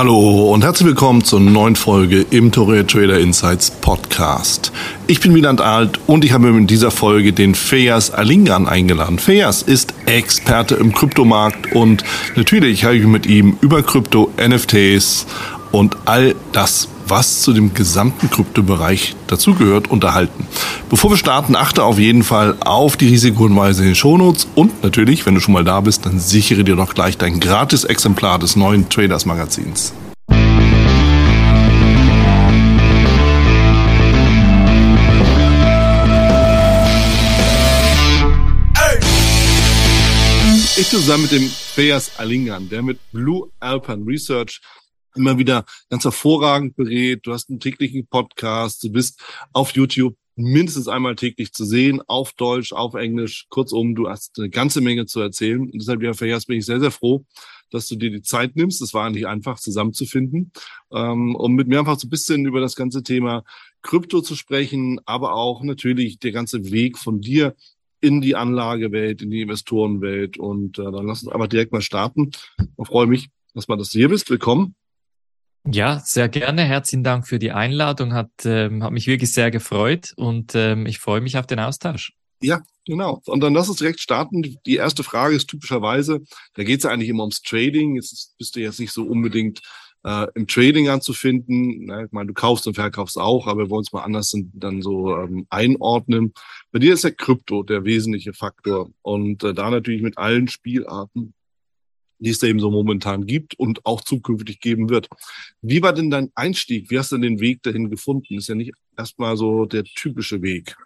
Hallo und herzlich willkommen zur neuen Folge im Torre Trader Insights Podcast. Ich bin Wieland Alt und ich habe in dieser Folge den Fejas Alingan eingeladen. Fejas ist Experte im Kryptomarkt und natürlich habe ich mit ihm über Krypto, NFTs und all das was zu dem gesamten Kryptobereich dazugehört, unterhalten. Bevor wir starten, achte auf jeden Fall auf die Risikohinweise in den Shownotes und natürlich, wenn du schon mal da bist, dann sichere dir doch gleich dein gratis Exemplar des neuen Traders Magazins. Ich zusammen mit dem Feas Alingan, der mit Blue Alpine Research immer wieder ganz hervorragend berät. Du hast einen täglichen Podcast, du bist auf YouTube mindestens einmal täglich zu sehen, auf Deutsch, auf Englisch. Kurzum, du hast eine ganze Menge zu erzählen. Und deshalb, ja, Verjahrs, bin ich sehr, sehr froh, dass du dir die Zeit nimmst. Es war eigentlich einfach zusammenzufinden, ähm, um mit mir einfach so ein bisschen über das ganze Thema Krypto zu sprechen, aber auch natürlich der ganze Weg von dir in die Anlagewelt, in die Investorenwelt. Und äh, dann lass uns einfach direkt mal starten. Ich freue mich, dass das hier bist. Willkommen. Ja, sehr gerne. Herzlichen Dank für die Einladung. Hat, ähm, hat mich wirklich sehr gefreut und ähm, ich freue mich auf den Austausch. Ja, genau. Und dann lass uns direkt starten. Die erste Frage ist typischerweise, da geht es ja eigentlich immer ums Trading. Jetzt bist du jetzt nicht so unbedingt äh, im Trading anzufinden. Na, ich meine, du kaufst und verkaufst auch, aber wir wollen es mal anders dann so ähm, einordnen. Bei dir ist ja Krypto der wesentliche Faktor und äh, da natürlich mit allen Spielarten die es da eben so momentan gibt und auch zukünftig geben wird. Wie war denn dein Einstieg? Wie hast du denn den Weg dahin gefunden? Ist ja nicht erstmal so der typische Weg.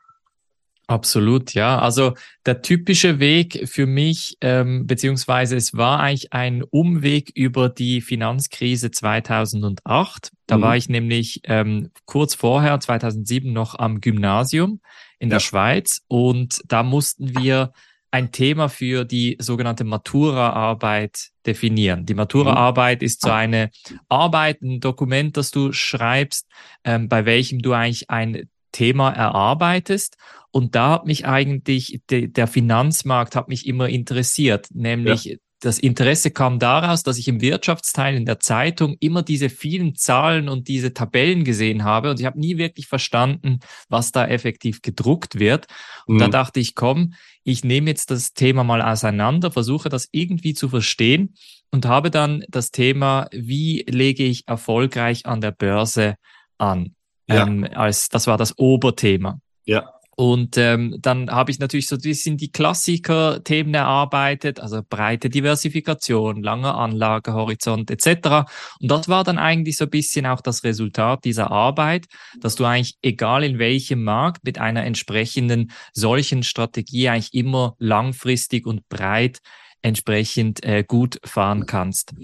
Absolut, ja. Also der typische Weg für mich, ähm, beziehungsweise es war eigentlich ein Umweg über die Finanzkrise 2008. Da mhm. war ich nämlich ähm, kurz vorher, 2007, noch am Gymnasium in ja. der Schweiz und da mussten wir ein Thema für die sogenannte Matura-Arbeit definieren. Die Matura-Arbeit ist so eine Arbeit, ein Dokument, das du schreibst, ähm, bei welchem du eigentlich ein Thema erarbeitest. Und da hat mich eigentlich de, der Finanzmarkt hat mich immer interessiert, nämlich ja das Interesse kam daraus, dass ich im Wirtschaftsteil in der Zeitung immer diese vielen Zahlen und diese Tabellen gesehen habe und ich habe nie wirklich verstanden, was da effektiv gedruckt wird. Und mhm. da dachte ich, komm, ich nehme jetzt das Thema mal auseinander, versuche das irgendwie zu verstehen und habe dann das Thema, wie lege ich erfolgreich an der Börse an? Ja. Ähm, als das war das Oberthema. Ja. Und ähm, dann habe ich natürlich so ein bisschen die Klassiker-Themen erarbeitet, also breite Diversifikation, langer Anlagehorizont etc. Und das war dann eigentlich so ein bisschen auch das Resultat dieser Arbeit, dass du eigentlich, egal in welchem Markt, mit einer entsprechenden solchen Strategie eigentlich immer langfristig und breit entsprechend äh, gut fahren kannst.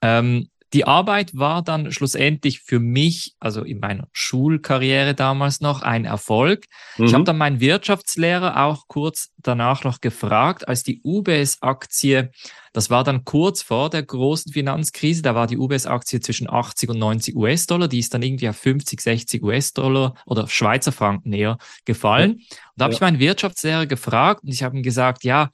Ähm, die Arbeit war dann schlussendlich für mich, also in meiner Schulkarriere damals noch, ein Erfolg. Mhm. Ich habe dann meinen Wirtschaftslehrer auch kurz danach noch gefragt, als die UBS-Aktie, das war dann kurz vor der großen Finanzkrise, da war die UBS-Aktie zwischen 80 und 90 US-Dollar, die ist dann irgendwie auf 50, 60 US-Dollar oder Schweizer Franken näher gefallen. Und da habe ja. ich meinen Wirtschaftslehrer gefragt und ich habe ihm gesagt, ja,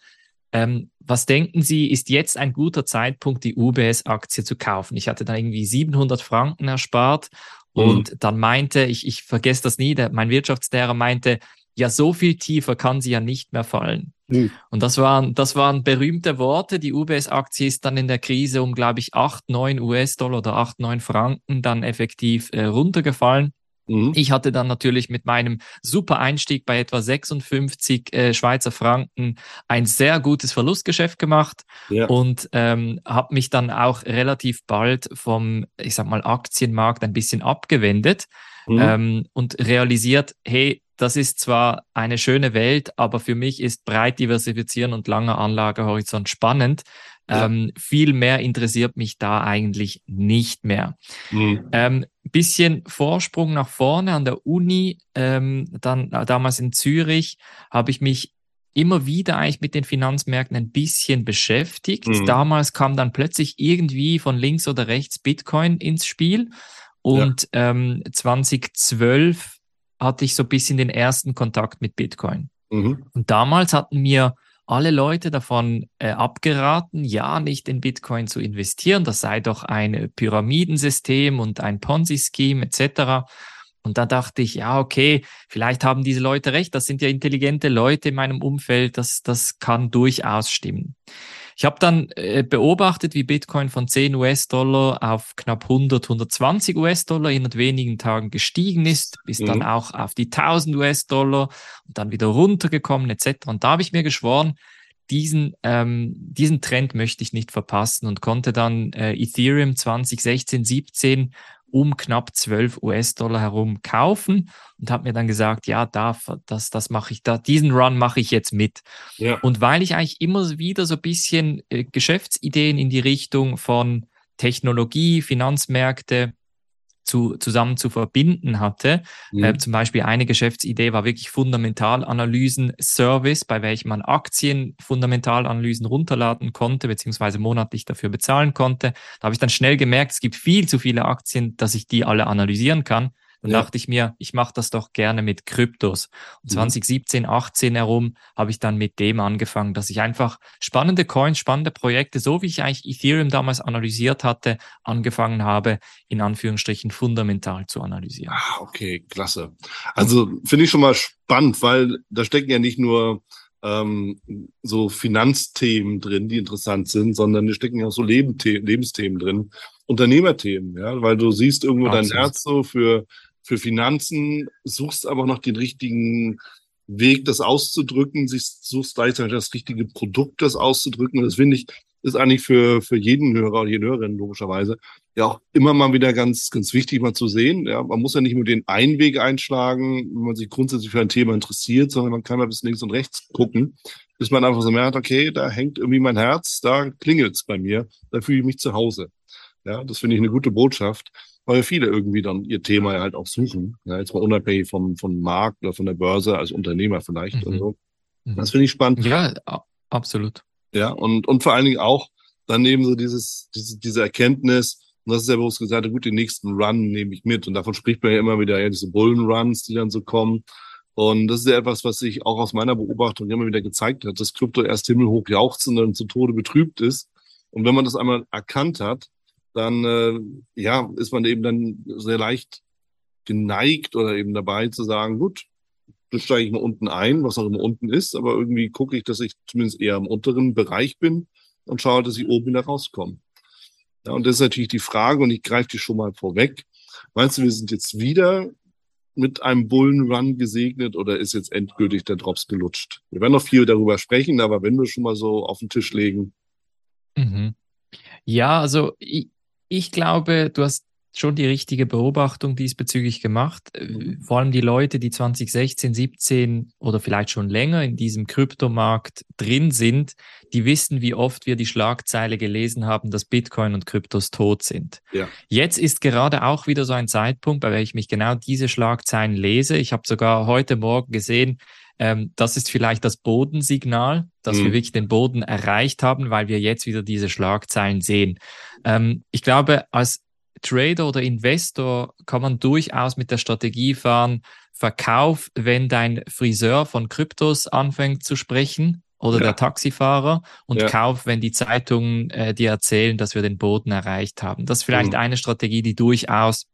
ähm, was denken Sie, ist jetzt ein guter Zeitpunkt, die UBS-Aktie zu kaufen? Ich hatte da irgendwie 700 Franken erspart mhm. und dann meinte, ich, ich vergesse das nie, der, mein Wirtschaftslehrer meinte, ja, so viel tiefer kann sie ja nicht mehr fallen. Mhm. Und das waren, das waren berühmte Worte. Die UBS-Aktie ist dann in der Krise um, glaube ich, 8, 9 US-Dollar oder 8, 9 Franken dann effektiv äh, runtergefallen. Mhm. Ich hatte dann natürlich mit meinem super Einstieg bei etwa 56 äh, Schweizer Franken ein sehr gutes Verlustgeschäft gemacht ja. und ähm, habe mich dann auch relativ bald vom, ich sag mal, Aktienmarkt ein bisschen abgewendet mhm. ähm, und realisiert, hey, das ist zwar eine schöne Welt, aber für mich ist breit diversifizieren und langer Anlagehorizont spannend. Ja. Ähm, viel mehr interessiert mich da eigentlich nicht mehr. Mhm. Ähm, bisschen Vorsprung nach vorne an der Uni, ähm, dann äh, damals in Zürich, habe ich mich immer wieder eigentlich mit den Finanzmärkten ein bisschen beschäftigt. Mhm. Damals kam dann plötzlich irgendwie von links oder rechts Bitcoin ins Spiel und ja. ähm, 2012 hatte ich so ein bisschen den ersten Kontakt mit Bitcoin. Mhm. Und damals hatten mir alle Leute davon äh, abgeraten, ja, nicht in Bitcoin zu investieren. Das sei doch ein Pyramidensystem und ein Ponzi-Scheme etc. Und da dachte ich, ja, okay, vielleicht haben diese Leute recht. Das sind ja intelligente Leute in meinem Umfeld. Das, das kann durchaus stimmen. Ich habe dann äh, beobachtet, wie Bitcoin von 10 US-Dollar auf knapp 100, 120 US-Dollar in wenigen Tagen gestiegen ist, bis mhm. dann auch auf die 1000 US-Dollar und dann wieder runtergekommen etc. Und da habe ich mir geschworen, diesen, ähm, diesen Trend möchte ich nicht verpassen und konnte dann äh, Ethereum 2016, 17 um knapp 12 US-Dollar herum kaufen und habe mir dann gesagt, ja, da, das, das mache ich, da, diesen Run mache ich jetzt mit. Ja. Und weil ich eigentlich immer wieder so ein bisschen äh, Geschäftsideen in die Richtung von Technologie, Finanzmärkte, zu, zusammen zu verbinden hatte. Mhm. Äh, zum Beispiel eine Geschäftsidee war wirklich Fundamentalanalysen-Service, bei welchem man Aktien Fundamentalanalysen runterladen konnte, beziehungsweise monatlich dafür bezahlen konnte. Da habe ich dann schnell gemerkt, es gibt viel zu viele Aktien, dass ich die alle analysieren kann. Dann ja. dachte ich mir, ich mache das doch gerne mit Kryptos. Und 2017, mhm. 18 herum habe ich dann mit dem angefangen, dass ich einfach spannende Coins, spannende Projekte, so wie ich eigentlich Ethereum damals analysiert hatte, angefangen habe, in Anführungsstrichen fundamental zu analysieren. Ah, okay, klasse. Also finde ich schon mal spannend, weil da stecken ja nicht nur ähm, so Finanzthemen drin, die interessant sind, sondern da stecken ja auch so Lebensthemen drin, Unternehmerthemen, ja, weil du siehst irgendwo Absolut. dein Herz so für für Finanzen, suchst aber noch den richtigen Weg, das auszudrücken, suchst gleichzeitig das richtige Produkt, das auszudrücken. Und das finde ich, ist eigentlich für, für jeden Hörer und jede Hörerin logischerweise ja auch immer mal wieder ganz, ganz wichtig mal zu sehen. Ja, man muss ja nicht nur den einen Weg einschlagen, wenn man sich grundsätzlich für ein Thema interessiert, sondern man kann mal bis links und rechts gucken, bis man einfach so merkt, okay, da hängt irgendwie mein Herz, da klingelt's bei mir, da fühle ich mich zu Hause. Ja, das finde ich eine gute Botschaft weil viele irgendwie dann ihr Thema halt auch suchen. Ja, jetzt mal unabhängig vom, vom Markt oder von der Börse als Unternehmer vielleicht. Mhm. Und so. Mhm. Das finde ich spannend. Ja, absolut. Ja, und, und vor allen Dingen auch daneben so dieses, diese, diese Erkenntnis, und das ist ja bewusst gesagt, gut, den nächsten Run nehme ich mit. Und davon spricht man ja immer wieder, ja, diese Bullenruns, die dann so kommen. Und das ist ja etwas, was sich auch aus meiner Beobachtung immer wieder gezeigt hat, dass Krypto erst himmelhoch jauchzend und zu Tode betrübt ist. Und wenn man das einmal erkannt hat, dann äh, ja, ist man eben dann sehr leicht geneigt oder eben dabei zu sagen, gut, dann steige ich mal unten ein, was auch immer unten ist, aber irgendwie gucke ich, dass ich zumindest eher im unteren Bereich bin und schaue, dass ich oben wieder rauskomme. Ja, und das ist natürlich die Frage, und ich greife die schon mal vorweg. Meinst du, wir sind jetzt wieder mit einem Bullenrun gesegnet oder ist jetzt endgültig der Drops gelutscht? Wir werden noch viel darüber sprechen, aber wenn wir schon mal so auf den Tisch legen. Mhm. Ja, also ich, ich glaube, du hast schon die richtige Beobachtung diesbezüglich gemacht. Äh, vor allem die Leute, die 2016, 17 oder vielleicht schon länger in diesem Kryptomarkt drin sind, die wissen, wie oft wir die Schlagzeile gelesen haben, dass Bitcoin und Kryptos tot sind. Ja. Jetzt ist gerade auch wieder so ein Zeitpunkt, bei welchem ich genau diese Schlagzeilen lese. Ich habe sogar heute Morgen gesehen, ähm, das ist vielleicht das Bodensignal, dass mhm. wir wirklich den Boden erreicht haben, weil wir jetzt wieder diese Schlagzeilen sehen. Ähm, ich glaube, als Trader oder Investor kann man durchaus mit der Strategie fahren, Verkauf, wenn dein Friseur von Kryptos anfängt zu sprechen oder ja. der Taxifahrer und ja. Kauf, wenn die Zeitungen äh, dir erzählen, dass wir den Boden erreicht haben. Das ist vielleicht mhm. eine Strategie, die durchaus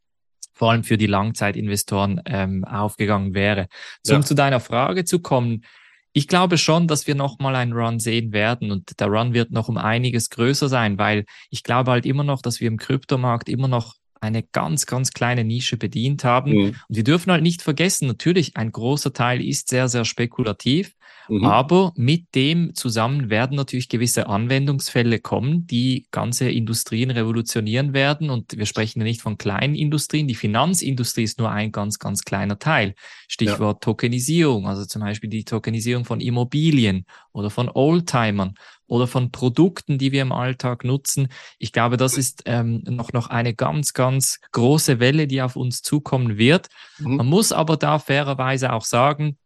vor allem für die Langzeitinvestoren ähm, aufgegangen wäre. Um ja. zu deiner Frage zu kommen, ich glaube schon, dass wir nochmal einen Run sehen werden und der Run wird noch um einiges größer sein, weil ich glaube halt immer noch, dass wir im Kryptomarkt immer noch eine ganz, ganz kleine Nische bedient haben. Mhm. Und wir dürfen halt nicht vergessen, natürlich, ein großer Teil ist sehr, sehr spekulativ. Mhm. Aber mit dem zusammen werden natürlich gewisse Anwendungsfälle kommen, die ganze Industrien revolutionieren werden. Und wir sprechen ja nicht von kleinen Industrien. Die Finanzindustrie ist nur ein ganz, ganz kleiner Teil. Stichwort ja. Tokenisierung, also zum Beispiel die Tokenisierung von Immobilien oder von Oldtimern oder von Produkten, die wir im Alltag nutzen. Ich glaube, das ist ähm, noch, noch eine ganz, ganz große Welle, die auf uns zukommen wird. Mhm. Man muss aber da fairerweise auch sagen,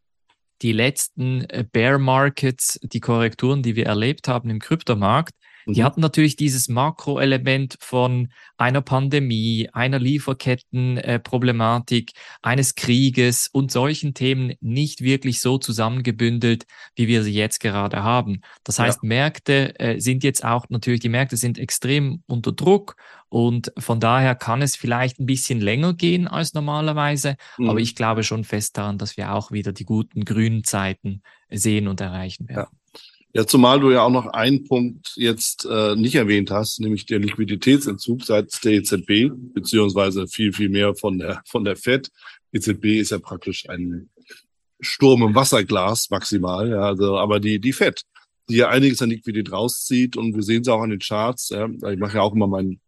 die letzten äh, Bear Markets, die Korrekturen, die wir erlebt haben im Kryptomarkt, Die mhm. hatten natürlich dieses Makroelement von einer Pandemie, einer Lieferkettenproblematik, äh, eines Krieges und solchen Themen nicht wirklich so zusammengebündelt, wie wir sie jetzt gerade haben. Das heißt, ja. Märkte äh, sind jetzt auch natürlich, die Märkte sind extrem unter Druck und von daher kann es vielleicht ein bisschen länger gehen als normalerweise, mhm. aber ich glaube schon fest daran, dass wir auch wieder die guten grünen Zeiten sehen und erreichen werden. Ja. Ja, zumal du ja auch noch einen Punkt jetzt äh, nicht erwähnt hast, nämlich der Liquiditätsentzug seitens der EZB, beziehungsweise viel, viel mehr von der, von der FED. EZB ist ja praktisch ein Sturm im Wasserglas maximal, ja, also, aber die, die FED, die ja einiges an Liquidität rauszieht und wir sehen es auch an den Charts, ja, ich mache ja auch immer mein,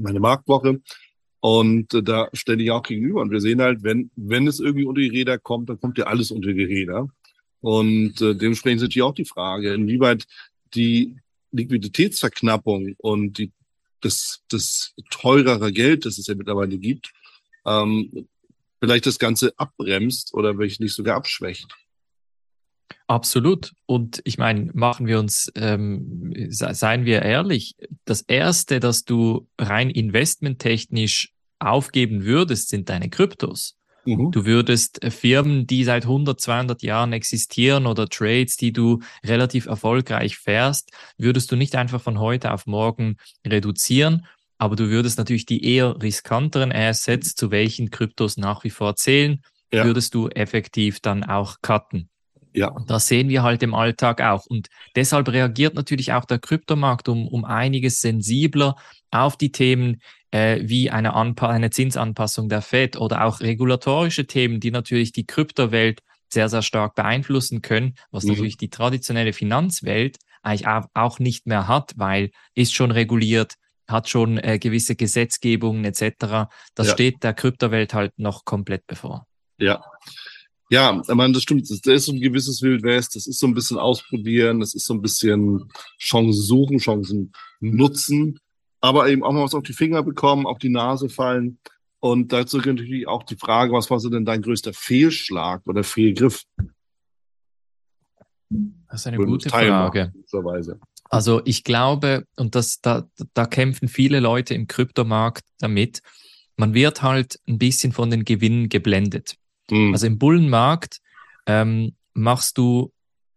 meine Marktwoche und äh, da stelle ich auch gegenüber und wir sehen halt, wenn, wenn es irgendwie unter die Räder kommt, dann kommt ja alles unter die Räder. Und äh, dementsprechend ist natürlich auch die Frage, inwieweit die Liquiditätsverknappung und die, das, das teurere Geld, das es ja mittlerweile gibt, ähm, vielleicht das Ganze abbremst oder vielleicht nicht sogar abschwächt. Absolut. Und ich meine, machen wir uns, ähm, seien wir ehrlich, das Erste, das du rein investmenttechnisch aufgeben würdest, sind deine Kryptos. Mhm. Du würdest äh, Firmen, die seit 100, 200 Jahren existieren oder Trades, die du relativ erfolgreich fährst, würdest du nicht einfach von heute auf morgen reduzieren, aber du würdest natürlich die eher riskanteren Assets, zu welchen Kryptos nach wie vor zählen, ja. würdest du effektiv dann auch cutten. Ja. Und das sehen wir halt im Alltag auch. Und deshalb reagiert natürlich auch der Kryptomarkt um, um einiges sensibler auf die Themen, äh, wie eine, Anpa eine Zinsanpassung der Fed oder auch regulatorische Themen, die natürlich die Kryptowelt sehr, sehr stark beeinflussen können, was mhm. natürlich die traditionelle Finanzwelt eigentlich auch nicht mehr hat, weil ist schon reguliert, hat schon äh, gewisse Gesetzgebungen etc. Das ja. steht der Kryptowelt halt noch komplett bevor. Ja. Ja, ich meine, das stimmt. Das ist so ein gewisses Wildwest. Das ist so ein bisschen ausprobieren. Das ist so ein bisschen Chancen suchen, Chancen nutzen aber eben auch mal was auf die Finger bekommen, auf die Nase fallen. Und dazu natürlich auch die Frage, was war so denn dein größter Fehlschlag oder Fehlgriff? Das ist eine gute Frage. Also ich glaube, und das, da, da kämpfen viele Leute im Kryptomarkt damit, man wird halt ein bisschen von den Gewinnen geblendet. Mhm. Also im Bullenmarkt ähm, machst du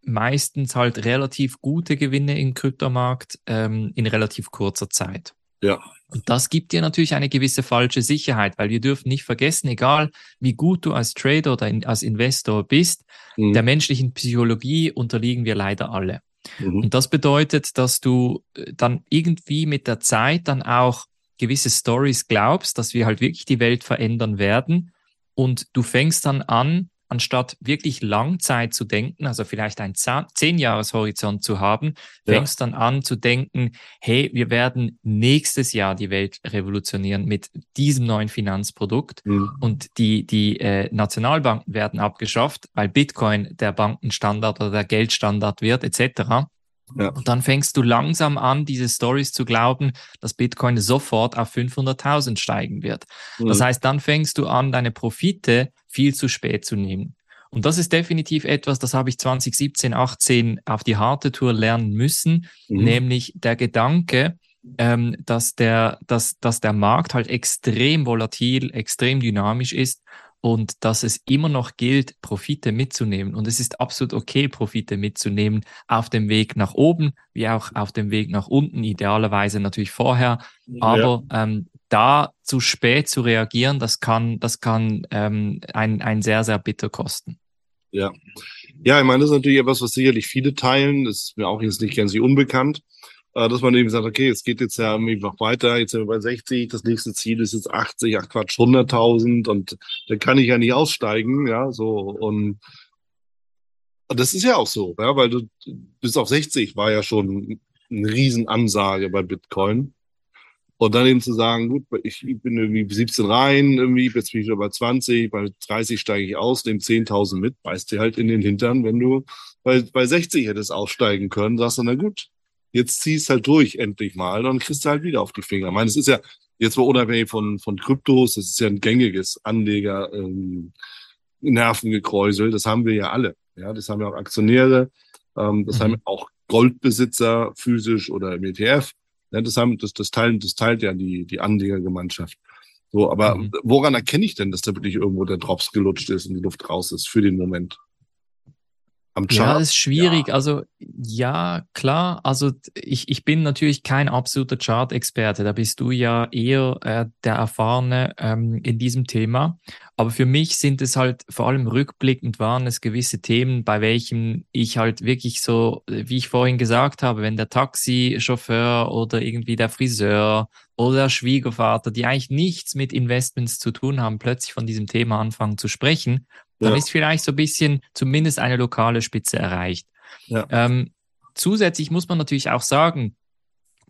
meistens halt relativ gute Gewinne im Kryptomarkt ähm, in relativ kurzer Zeit. Ja. Und das gibt dir natürlich eine gewisse falsche Sicherheit, weil wir dürfen nicht vergessen, egal wie gut du als Trader oder in, als Investor bist, mhm. der menschlichen Psychologie unterliegen wir leider alle. Mhm. Und das bedeutet, dass du äh, dann irgendwie mit der Zeit dann auch gewisse Stories glaubst, dass wir halt wirklich die Welt verändern werden. Und du fängst dann an, anstatt wirklich Langzeit zu denken, also vielleicht einen Zehn-Jahres-Horizont zu haben, fängst ja. dann an zu denken, hey, wir werden nächstes Jahr die Welt revolutionieren mit diesem neuen Finanzprodukt mhm. und die, die äh, Nationalbanken werden abgeschafft, weil Bitcoin der Bankenstandard oder der Geldstandard wird, etc. Ja. Und dann fängst du langsam an, diese Stories zu glauben, dass Bitcoin sofort auf 500.000 steigen wird. Mhm. Das heißt, dann fängst du an, deine Profite viel zu spät zu nehmen. Und das ist definitiv etwas, das habe ich 2017, 18 auf die harte Tour lernen müssen, mhm. nämlich der Gedanke, ähm, dass, der, dass, dass der Markt halt extrem volatil, extrem dynamisch ist und dass es immer noch gilt, Profite mitzunehmen. Und es ist absolut okay, Profite mitzunehmen auf dem Weg nach oben, wie auch auf dem Weg nach unten, idealerweise natürlich vorher. Aber ja. ähm, da zu spät zu reagieren, das kann, das kann ähm, ein, ein sehr, sehr bitter kosten. Ja. Ja, ich meine, das ist natürlich etwas, was sicherlich viele teilen. Das ist mir auch jetzt nicht ganz unbekannt. Äh, dass man eben sagt, okay, es geht jetzt ja irgendwie noch weiter, jetzt sind wir bei 60, das nächste Ziel ist jetzt 80, ach Quatsch, 100.000 und da kann ich ja nicht aussteigen, ja, so und das ist ja auch so, ja, weil du bis auf 60 war ja schon eine Riesenansage bei Bitcoin. Und dann eben zu sagen, gut, ich bin irgendwie 17 rein, irgendwie, jetzt bin ich wieder bei 20, bei 30 steige ich aus, nehme 10.000 mit, beißt dir halt in den Hintern, wenn du bei, bei 60 hättest aussteigen können, sagst du, na gut, jetzt ziehst halt durch endlich mal, dann kriegst du halt wieder auf die Finger. Ich meine, es ist ja jetzt mal unabhängig von, von Kryptos, das ist ja ein gängiges Anleger, ähm, Nervengekräusel, das haben wir ja alle. Ja, das haben ja auch Aktionäre, ähm, das mhm. haben auch Goldbesitzer physisch oder im ETF. Ja, das, haben, das, das, teilen, das teilt ja die, die Anlegergemeinschaft. So, aber mhm. woran erkenne ich denn, dass da wirklich irgendwo der Drops gelutscht ist und die Luft raus ist für den Moment? Am Chart? Ja, das ist schwierig. Ja. Also ja, klar. Also ich, ich bin natürlich kein absoluter Chart-Experte. Da bist du ja eher äh, der Erfahrene ähm, in diesem Thema. Aber für mich sind es halt vor allem rückblickend waren es gewisse Themen, bei welchen ich halt wirklich so, wie ich vorhin gesagt habe, wenn der Taxichauffeur oder irgendwie der Friseur oder der Schwiegervater, die eigentlich nichts mit Investments zu tun haben, plötzlich von diesem Thema anfangen zu sprechen, dann ja. ist vielleicht so ein bisschen zumindest eine lokale Spitze erreicht. Ja. Ähm, zusätzlich muss man natürlich auch sagen,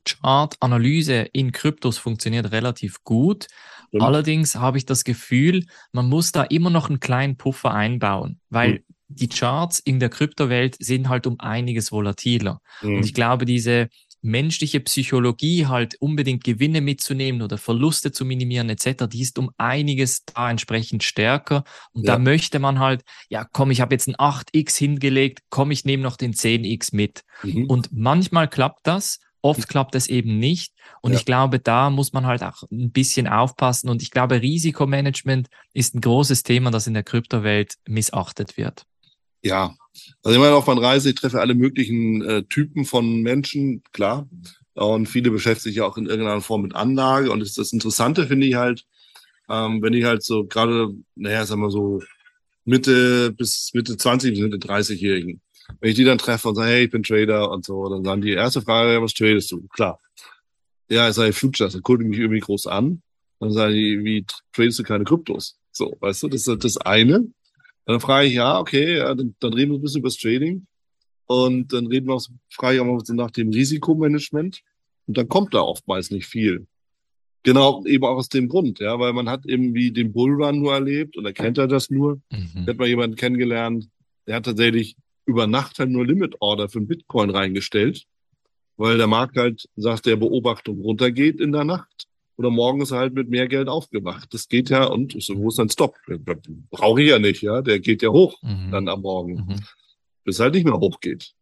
Chart-Analyse in Kryptos funktioniert relativ gut. Mhm. Allerdings habe ich das Gefühl, man muss da immer noch einen kleinen Puffer einbauen, weil mhm. die Charts in der Kryptowelt sind halt um einiges volatiler. Mhm. Und ich glaube, diese menschliche Psychologie halt unbedingt Gewinne mitzunehmen oder Verluste zu minimieren etc., die ist um einiges da entsprechend stärker. Und ja. da möchte man halt, ja komm, ich habe jetzt ein 8x hingelegt, komm, ich nehme noch den 10x mit. Mhm. Und manchmal klappt das, oft klappt es eben nicht. Und ja. ich glaube, da muss man halt auch ein bisschen aufpassen. Und ich glaube, Risikomanagement ist ein großes Thema, das in der Kryptowelt missachtet wird. Ja, also ich meine, auf meiner Reise, ich treffe alle möglichen äh, Typen von Menschen, klar. Und viele beschäftigen sich ja auch in irgendeiner Form mit Anlage. Und das, Interessante finde ich halt, ähm, wenn ich halt so gerade, naja, sagen wir so Mitte bis Mitte 20 bis Mitte 30-Jährigen, wenn ich die dann treffe und sage, hey, ich bin Trader und so, dann sagen die erste Frage, was tradest du? Klar. Ja, ich sage Futures, dann gucken mich irgendwie groß an. Dann sagen die, wie tradest du keine Kryptos? So, weißt du, das ist das eine. Dann frage ich, ja, okay, ja, dann, dann reden wir ein bisschen über das Trading. Und dann reden wir auch, frage ich auch mal nach dem Risikomanagement. Und dann kommt da oftmals nicht viel. Genau, eben auch aus dem Grund, ja, weil man hat eben wie den Bullrun nur erlebt und er kennt er das nur. Mhm. Hat mal jemanden kennengelernt, der hat tatsächlich über Nacht halt nur Limit Order für einen Bitcoin reingestellt, weil der Markt halt sagt, der Beobachtung runtergeht in der Nacht oder morgens halt mit mehr Geld aufgewacht. Das geht ja und so, wo ist dann Stop? Brauche ich ja nicht, ja. Der geht ja hoch mhm. dann am Morgen, mhm. bis halt nicht mehr hochgeht.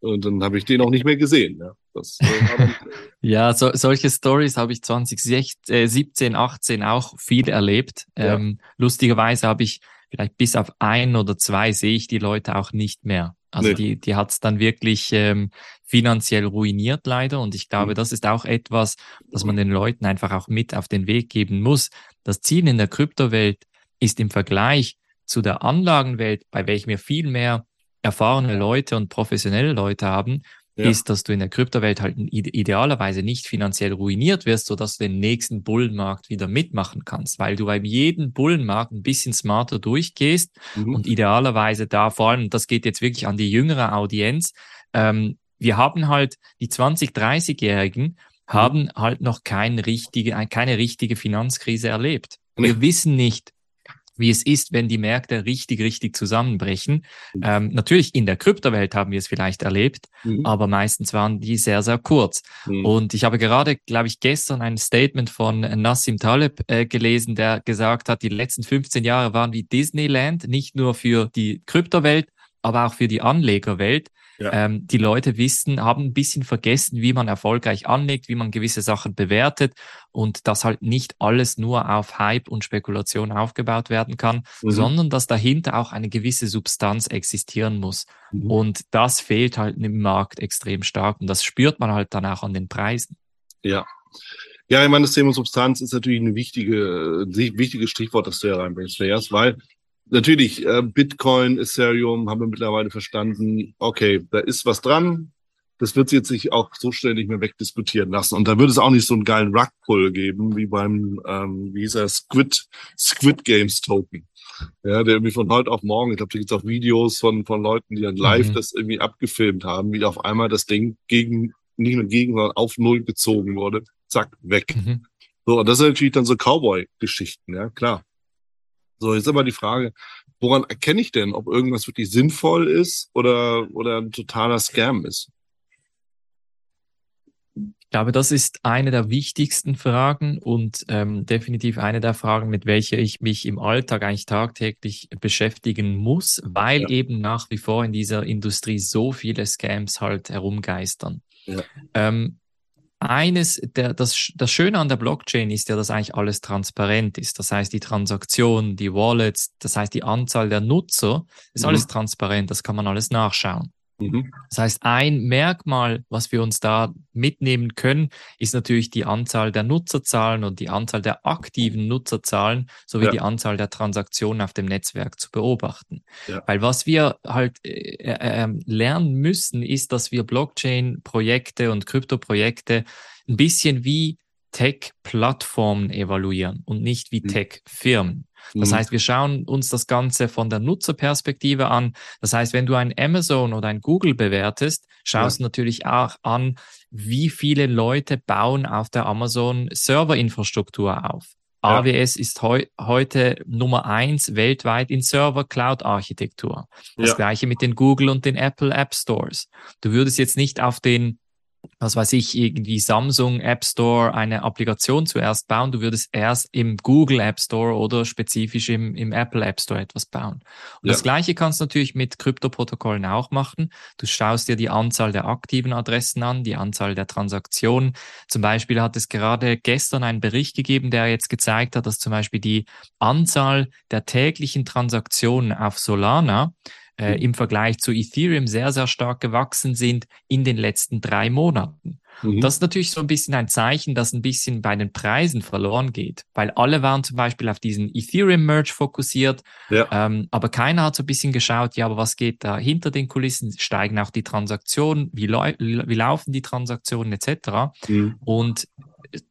Und dann habe ich den auch nicht mehr gesehen. Ja, das, äh, ja so, solche Stories habe ich 2017, 18 auch viel erlebt. Ja. Ähm, lustigerweise habe ich vielleicht bis auf ein oder zwei sehe ich die Leute auch nicht mehr. Also nee. die, die hat es dann wirklich ähm, finanziell ruiniert leider. Und ich glaube, mhm. das ist auch etwas, das man den Leuten einfach auch mit auf den Weg geben muss. Das Ziel in der Kryptowelt ist im Vergleich zu der Anlagenwelt, bei welchem wir viel mehr erfahrene Leute und professionelle Leute haben, ja. ist, dass du in der Kryptowelt halt idealerweise nicht finanziell ruiniert wirst, sodass du den nächsten Bullenmarkt wieder mitmachen kannst, weil du beim jeden Bullenmarkt ein bisschen smarter durchgehst mhm. und idealerweise da vor allem, das geht jetzt wirklich an die jüngere Audienz, ähm, wir haben halt die 20-, 30-Jährigen mhm. haben halt noch keine richtige, keine richtige Finanzkrise erlebt. Wir wissen nicht, wie es ist, wenn die Märkte richtig, richtig zusammenbrechen. Mhm. Ähm, natürlich in der Kryptowelt haben wir es vielleicht erlebt, mhm. aber meistens waren die sehr, sehr kurz. Mhm. Und ich habe gerade, glaube ich, gestern ein Statement von Nassim Taleb äh, gelesen, der gesagt hat, die letzten 15 Jahre waren wie Disneyland, nicht nur für die Kryptowelt, aber auch für die Anlegerwelt. Ja. Ähm, die Leute wissen, haben ein bisschen vergessen, wie man erfolgreich anlegt, wie man gewisse Sachen bewertet und dass halt nicht alles nur auf Hype und Spekulation aufgebaut werden kann, mhm. sondern dass dahinter auch eine gewisse Substanz existieren muss. Mhm. Und das fehlt halt im Markt extrem stark und das spürt man halt dann auch an den Preisen. Ja. Ja, ich meine, das Thema Substanz ist natürlich ein wichtige, wichtiges Stichwort, das du hier reinbringst, weil natürlich, äh, Bitcoin, Ethereum haben wir mittlerweile verstanden, okay, da ist was dran. Das wird jetzt sich auch so schnell nicht mehr wegdiskutieren lassen. Und da wird es auch nicht so einen geilen Rug-Pull geben, wie beim, ähm, wie hieß er, Squid, Squid Games Token. Ja, der irgendwie von heute auf morgen, ich glaube, da gibt es auch Videos von, von Leuten, die dann live mhm. das irgendwie abgefilmt haben, wie auf einmal das Ding gegen, nicht nur gegen, sondern auf Null gezogen wurde. Zack, weg. Mhm. So, und das sind natürlich dann so Cowboy-Geschichten, ja, klar. So, jetzt aber die Frage, woran erkenne ich denn, ob irgendwas wirklich sinnvoll ist oder, oder ein totaler Scam ist? Ich glaube, das ist eine der wichtigsten Fragen und ähm, definitiv eine der Fragen, mit welcher ich mich im Alltag eigentlich tagtäglich beschäftigen muss, weil ja. eben nach wie vor in dieser Industrie so viele Scams halt herumgeistern. Ja. Ähm, eines, der, das, das Schöne an der Blockchain ist ja, dass eigentlich alles transparent ist. Das heißt, die Transaktionen, die Wallets, das heißt, die Anzahl der Nutzer, ist mhm. alles transparent, das kann man alles nachschauen. Mhm. Das heißt, ein Merkmal, was wir uns da mitnehmen können, ist natürlich die Anzahl der Nutzerzahlen und die Anzahl der aktiven Nutzerzahlen sowie ja. die Anzahl der Transaktionen auf dem Netzwerk zu beobachten. Ja. Weil was wir halt äh, äh, ähm, lernen müssen, ist, dass wir Blockchain-Projekte und Krypto-Projekte ein bisschen wie Tech-Plattformen evaluieren und nicht wie mhm. Tech-Firmen. Das mhm. heißt, wir schauen uns das Ganze von der Nutzerperspektive an. Das heißt, wenn du ein Amazon oder ein Google bewertest, schaust du natürlich auch an, wie viele Leute bauen auf der Amazon Serverinfrastruktur auf. Ja. AWS ist heu heute Nummer eins weltweit in Server-Cloud-Architektur. Das ja. gleiche mit den Google und den Apple App Stores. Du würdest jetzt nicht auf den was weiß ich, irgendwie Samsung App Store eine Applikation zuerst bauen. Du würdest erst im Google App Store oder spezifisch im, im Apple App Store etwas bauen. Und ja. das Gleiche kannst du natürlich mit Kryptoprotokollen auch machen. Du schaust dir die Anzahl der aktiven Adressen an, die Anzahl der Transaktionen. Zum Beispiel hat es gerade gestern einen Bericht gegeben, der jetzt gezeigt hat, dass zum Beispiel die Anzahl der täglichen Transaktionen auf Solana äh, im Vergleich zu Ethereum sehr, sehr stark gewachsen sind in den letzten drei Monaten. Mhm. Das ist natürlich so ein bisschen ein Zeichen, dass ein bisschen bei den Preisen verloren geht, weil alle waren zum Beispiel auf diesen Ethereum-Merge fokussiert, ja. ähm, aber keiner hat so ein bisschen geschaut, ja, aber was geht da hinter den Kulissen? Steigen auch die Transaktionen? Wie, wie laufen die Transaktionen etc.? Mhm. Und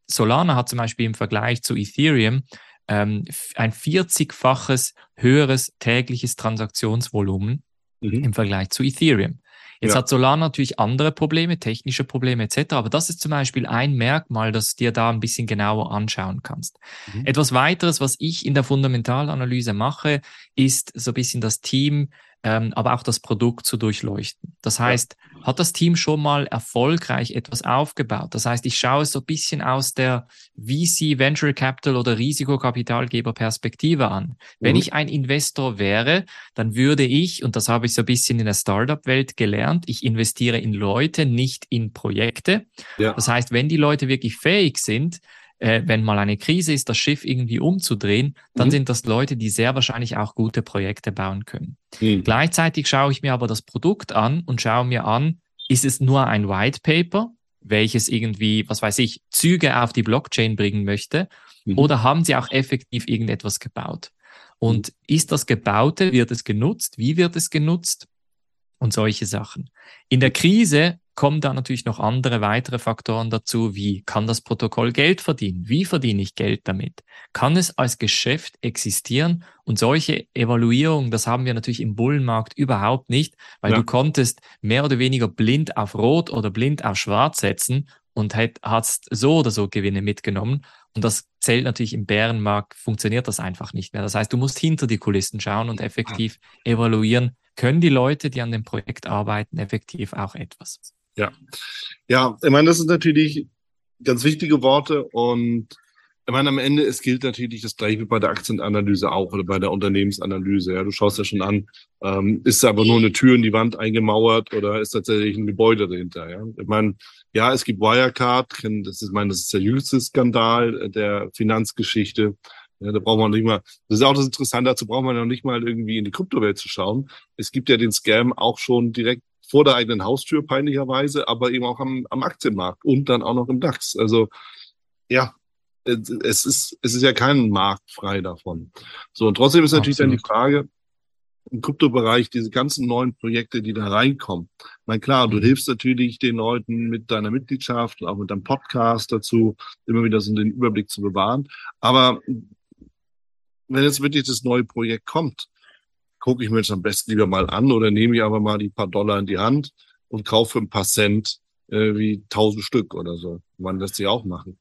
Solana hat zum Beispiel im Vergleich zu Ethereum ähm, ein 40-faches höheres tägliches Transaktionsvolumen mhm. im Vergleich zu Ethereum. Jetzt ja. hat Solana natürlich andere Probleme, technische Probleme etc. Aber das ist zum Beispiel ein Merkmal, das dir da ein bisschen genauer anschauen kannst. Mhm. Etwas weiteres, was ich in der Fundamentalanalyse mache, ist so ein bisschen das Team ähm, aber auch das Produkt zu durchleuchten. Das heißt, hat das Team schon mal erfolgreich etwas aufgebaut? Das heißt, ich schaue es so ein bisschen aus der VC, Venture Capital oder Risikokapitalgeber Perspektive an. Wenn mhm. ich ein Investor wäre, dann würde ich, und das habe ich so ein bisschen in der Startup-Welt gelernt, ich investiere in Leute, nicht in Projekte. Ja. Das heißt, wenn die Leute wirklich fähig sind, äh, wenn mal eine Krise ist, das Schiff irgendwie umzudrehen, dann mhm. sind das Leute, die sehr wahrscheinlich auch gute Projekte bauen können. Mhm. Gleichzeitig schaue ich mir aber das Produkt an und schaue mir an, ist es nur ein White Paper, welches irgendwie, was weiß ich, Züge auf die Blockchain bringen möchte, mhm. oder haben sie auch effektiv irgendetwas gebaut? Und mhm. ist das Gebaute, wird es genutzt? Wie wird es genutzt? Und solche Sachen. In der Krise kommen da natürlich noch andere weitere Faktoren dazu, wie kann das Protokoll Geld verdienen? Wie verdiene ich Geld damit? Kann es als Geschäft existieren? Und solche Evaluierungen, das haben wir natürlich im Bullenmarkt überhaupt nicht, weil ja. du konntest mehr oder weniger blind auf Rot oder blind auf Schwarz setzen und hast so oder so Gewinne mitgenommen. Und das zählt natürlich im Bärenmarkt, funktioniert das einfach nicht mehr. Das heißt, du musst hinter die Kulissen schauen und effektiv evaluieren, können die Leute, die an dem Projekt arbeiten, effektiv auch etwas. Ja. Ja, ich meine, das sind natürlich ganz wichtige Worte und ich meine, am Ende, es gilt natürlich das gleiche wie bei der Aktienanalyse auch oder bei der Unternehmensanalyse. Ja, du schaust ja schon an, ähm, ist aber nur eine Tür in die Wand eingemauert oder ist tatsächlich ein Gebäude dahinter? Ja, ich meine, ja, es gibt Wirecard, das ist, ich meine, das ist der jüngste Skandal der Finanzgeschichte. Ja, da braucht man nicht mal, das ist auch das Interessante, dazu braucht man ja nicht mal irgendwie in die Kryptowelt zu schauen. Es gibt ja den Scam auch schon direkt vor der eigenen Haustür peinlicherweise, aber eben auch am, am Aktienmarkt und dann auch noch im DAX. Also ja, es ist, es ist ja kein Markt frei davon. So, und trotzdem ist natürlich Absolut. dann die Frage, im Kryptobereich diese ganzen neuen Projekte, die da reinkommen. Meine, klar, du mhm. hilfst natürlich den Leuten mit deiner Mitgliedschaft, auch mit deinem Podcast dazu, immer wieder so den Überblick zu bewahren. Aber wenn jetzt wirklich das neue Projekt kommt, gucke ich mir das am besten lieber mal an oder nehme ich aber mal die paar Dollar in die Hand und kaufe ein paar Cent äh, wie tausend Stück oder so. Man lässt sich auch machen.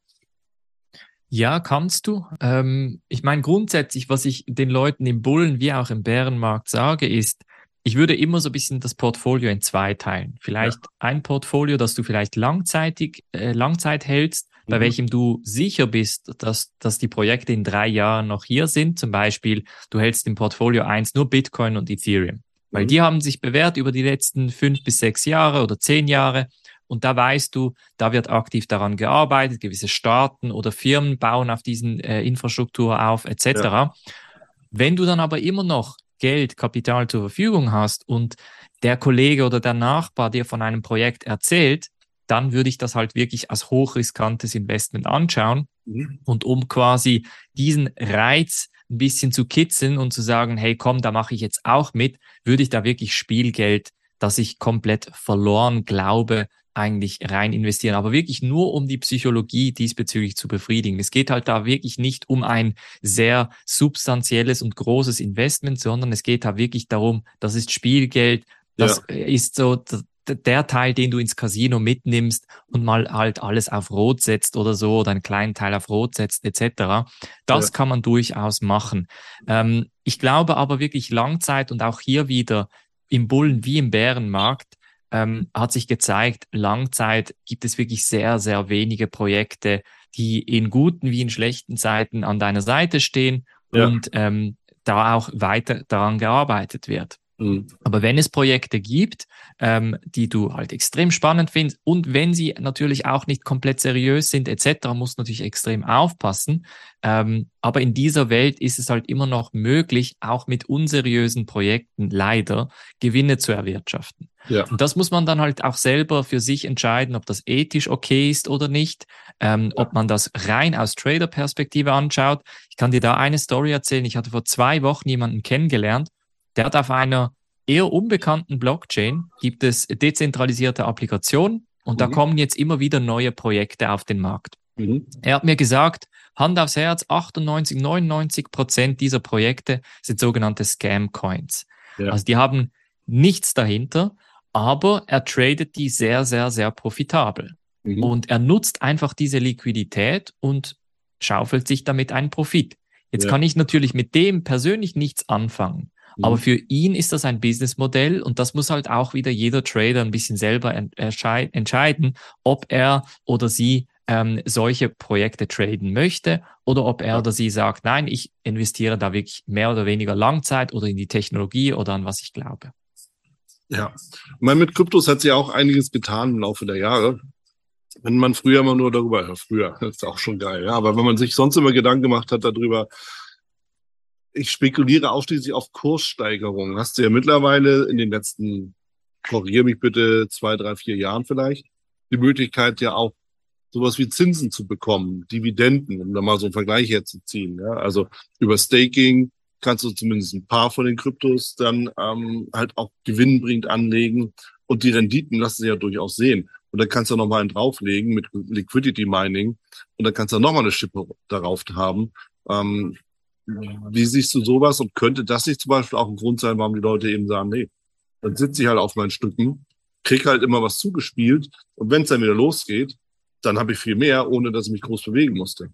Ja, kannst du. Ähm, ich meine, grundsätzlich, was ich den Leuten im Bullen wie auch im Bärenmarkt sage, ist, ich würde immer so ein bisschen das Portfolio in zwei teilen. Vielleicht ja. ein Portfolio, das du vielleicht langzeitig, äh, Langzeit hältst. Bei welchem du sicher bist, dass, dass die Projekte in drei Jahren noch hier sind. Zum Beispiel, du hältst im Portfolio eins nur Bitcoin und Ethereum. Weil mhm. die haben sich bewährt über die letzten fünf bis sechs Jahre oder zehn Jahre. Und da weißt du, da wird aktiv daran gearbeitet, gewisse Staaten oder Firmen bauen auf diesen äh, Infrastruktur auf, etc. Ja. Wenn du dann aber immer noch Geld, Kapital zur Verfügung hast und der Kollege oder der Nachbar dir von einem Projekt erzählt, dann würde ich das halt wirklich als hochriskantes Investment anschauen. Mhm. Und um quasi diesen Reiz ein bisschen zu kitzeln und zu sagen, hey, komm, da mache ich jetzt auch mit, würde ich da wirklich Spielgeld, das ich komplett verloren glaube, eigentlich rein investieren, aber wirklich nur um die Psychologie diesbezüglich zu befriedigen. Es geht halt da wirklich nicht um ein sehr substanzielles und großes Investment, sondern es geht da wirklich darum, das ist Spielgeld, das ja. ist so der Teil, den du ins Casino mitnimmst und mal halt alles auf Rot setzt oder so oder einen kleinen Teil auf Rot setzt etc. Das ja. kann man durchaus machen. Ähm, ich glaube aber wirklich Langzeit und auch hier wieder im Bullen wie im Bärenmarkt ähm, hat sich gezeigt, Langzeit gibt es wirklich sehr, sehr wenige Projekte, die in guten wie in schlechten Zeiten an deiner Seite stehen ja. und ähm, da auch weiter daran gearbeitet wird. Mhm. Aber wenn es Projekte gibt, ähm, die du halt extrem spannend findest und wenn sie natürlich auch nicht komplett seriös sind etc., musst du natürlich extrem aufpassen. Ähm, aber in dieser Welt ist es halt immer noch möglich, auch mit unseriösen Projekten leider Gewinne zu erwirtschaften. Ja. Und das muss man dann halt auch selber für sich entscheiden, ob das ethisch okay ist oder nicht, ähm, ja. ob man das rein aus Trader-Perspektive anschaut. Ich kann dir da eine Story erzählen. Ich hatte vor zwei Wochen jemanden kennengelernt, der hat auf einer eher unbekannten Blockchain gibt es dezentralisierte Applikationen und mhm. da kommen jetzt immer wieder neue Projekte auf den Markt. Mhm. Er hat mir gesagt, Hand aufs Herz, 98, 99 Prozent dieser Projekte sind sogenannte Scam Coins. Ja. Also die haben nichts dahinter, aber er tradet die sehr, sehr, sehr profitabel. Mhm. Und er nutzt einfach diese Liquidität und schaufelt sich damit einen Profit. Jetzt ja. kann ich natürlich mit dem persönlich nichts anfangen. Mhm. Aber für ihn ist das ein Businessmodell und das muss halt auch wieder jeder Trader ein bisschen selber entscheiden, ob er oder sie ähm, solche Projekte traden möchte oder ob er oder sie sagt, nein, ich investiere da wirklich mehr oder weniger Langzeit oder in die Technologie oder an was ich glaube. Ja, ich meine, mit Kryptos hat sich auch einiges getan im Laufe der Jahre. Wenn man früher immer nur darüber, ja, früher, das ist auch schon geil, ja, aber wenn man sich sonst immer Gedanken gemacht hat darüber, ich spekuliere ausschließlich auf Kurssteigerungen. Hast du ja mittlerweile in den letzten, korrigiere mich bitte, zwei, drei, vier Jahren vielleicht, die Möglichkeit ja auch sowas wie Zinsen zu bekommen, Dividenden, um da mal so einen Vergleich herzuziehen. Ja? Also über Staking kannst du zumindest ein paar von den Kryptos dann ähm, halt auch gewinnbringend anlegen und die Renditen lassen sich ja durchaus sehen. Und dann kannst du noch mal einen drauflegen mit Liquidity Mining und dann kannst du noch mal eine Schippe darauf haben. Ähm, wie siehst du sowas und könnte das nicht zum Beispiel auch ein Grund sein, warum die Leute eben sagen, nee, dann sitze ich halt auf meinen Stücken, krieg halt immer was zugespielt und wenn es dann wieder losgeht, dann habe ich viel mehr, ohne dass ich mich groß bewegen musste.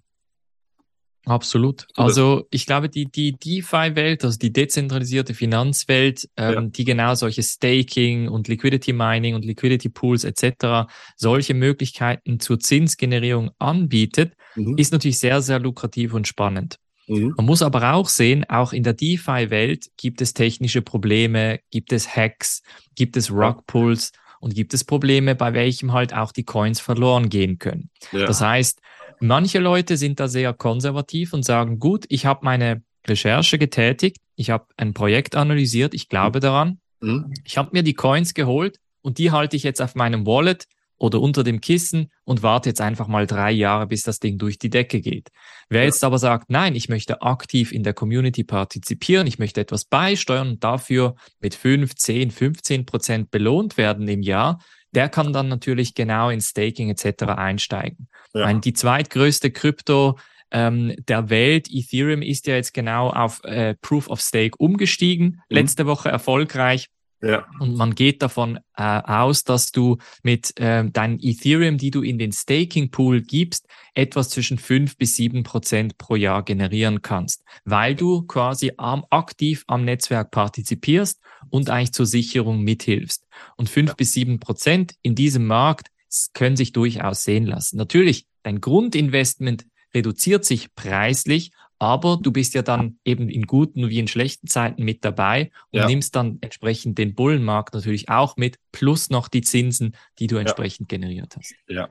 Absolut. Also ich glaube, die, die DeFi-Welt, also die dezentralisierte Finanzwelt, ähm, ja. die genau solche Staking und Liquidity Mining und Liquidity Pools etc., solche Möglichkeiten zur Zinsgenerierung anbietet, mhm. ist natürlich sehr, sehr lukrativ und spannend. Mhm. Man muss aber auch sehen, auch in der DeFi-Welt gibt es technische Probleme, gibt es Hacks, gibt es Rugpulls und gibt es Probleme, bei welchem halt auch die Coins verloren gehen können. Ja. Das heißt, manche Leute sind da sehr konservativ und sagen, gut, ich habe meine Recherche getätigt, ich habe ein Projekt analysiert, ich glaube daran, mhm. ich habe mir die Coins geholt und die halte ich jetzt auf meinem Wallet oder unter dem Kissen und warte jetzt einfach mal drei Jahre, bis das Ding durch die Decke geht. Wer jetzt aber sagt, nein, ich möchte aktiv in der Community partizipieren, ich möchte etwas beisteuern und dafür mit 5, 10, 15 Prozent belohnt werden im Jahr, der kann dann natürlich genau in Staking etc. einsteigen. Ja. Meine, die zweitgrößte Krypto ähm, der Welt, Ethereum, ist ja jetzt genau auf äh, Proof of Stake umgestiegen, mhm. letzte Woche erfolgreich. Ja. Und man geht davon äh, aus, dass du mit äh, deinen Ethereum, die du in den Staking Pool gibst, etwas zwischen fünf bis sieben Prozent pro Jahr generieren kannst, weil du quasi am, aktiv am Netzwerk partizipierst und eigentlich zur Sicherung mithilfst. Und fünf ja. bis sieben Prozent in diesem Markt können sich durchaus sehen lassen. Natürlich, dein Grundinvestment reduziert sich preislich, aber du bist ja dann eben in guten wie in schlechten Zeiten mit dabei und ja. nimmst dann entsprechend den Bullenmarkt natürlich auch mit, plus noch die Zinsen, die du entsprechend ja. generiert hast. Ja.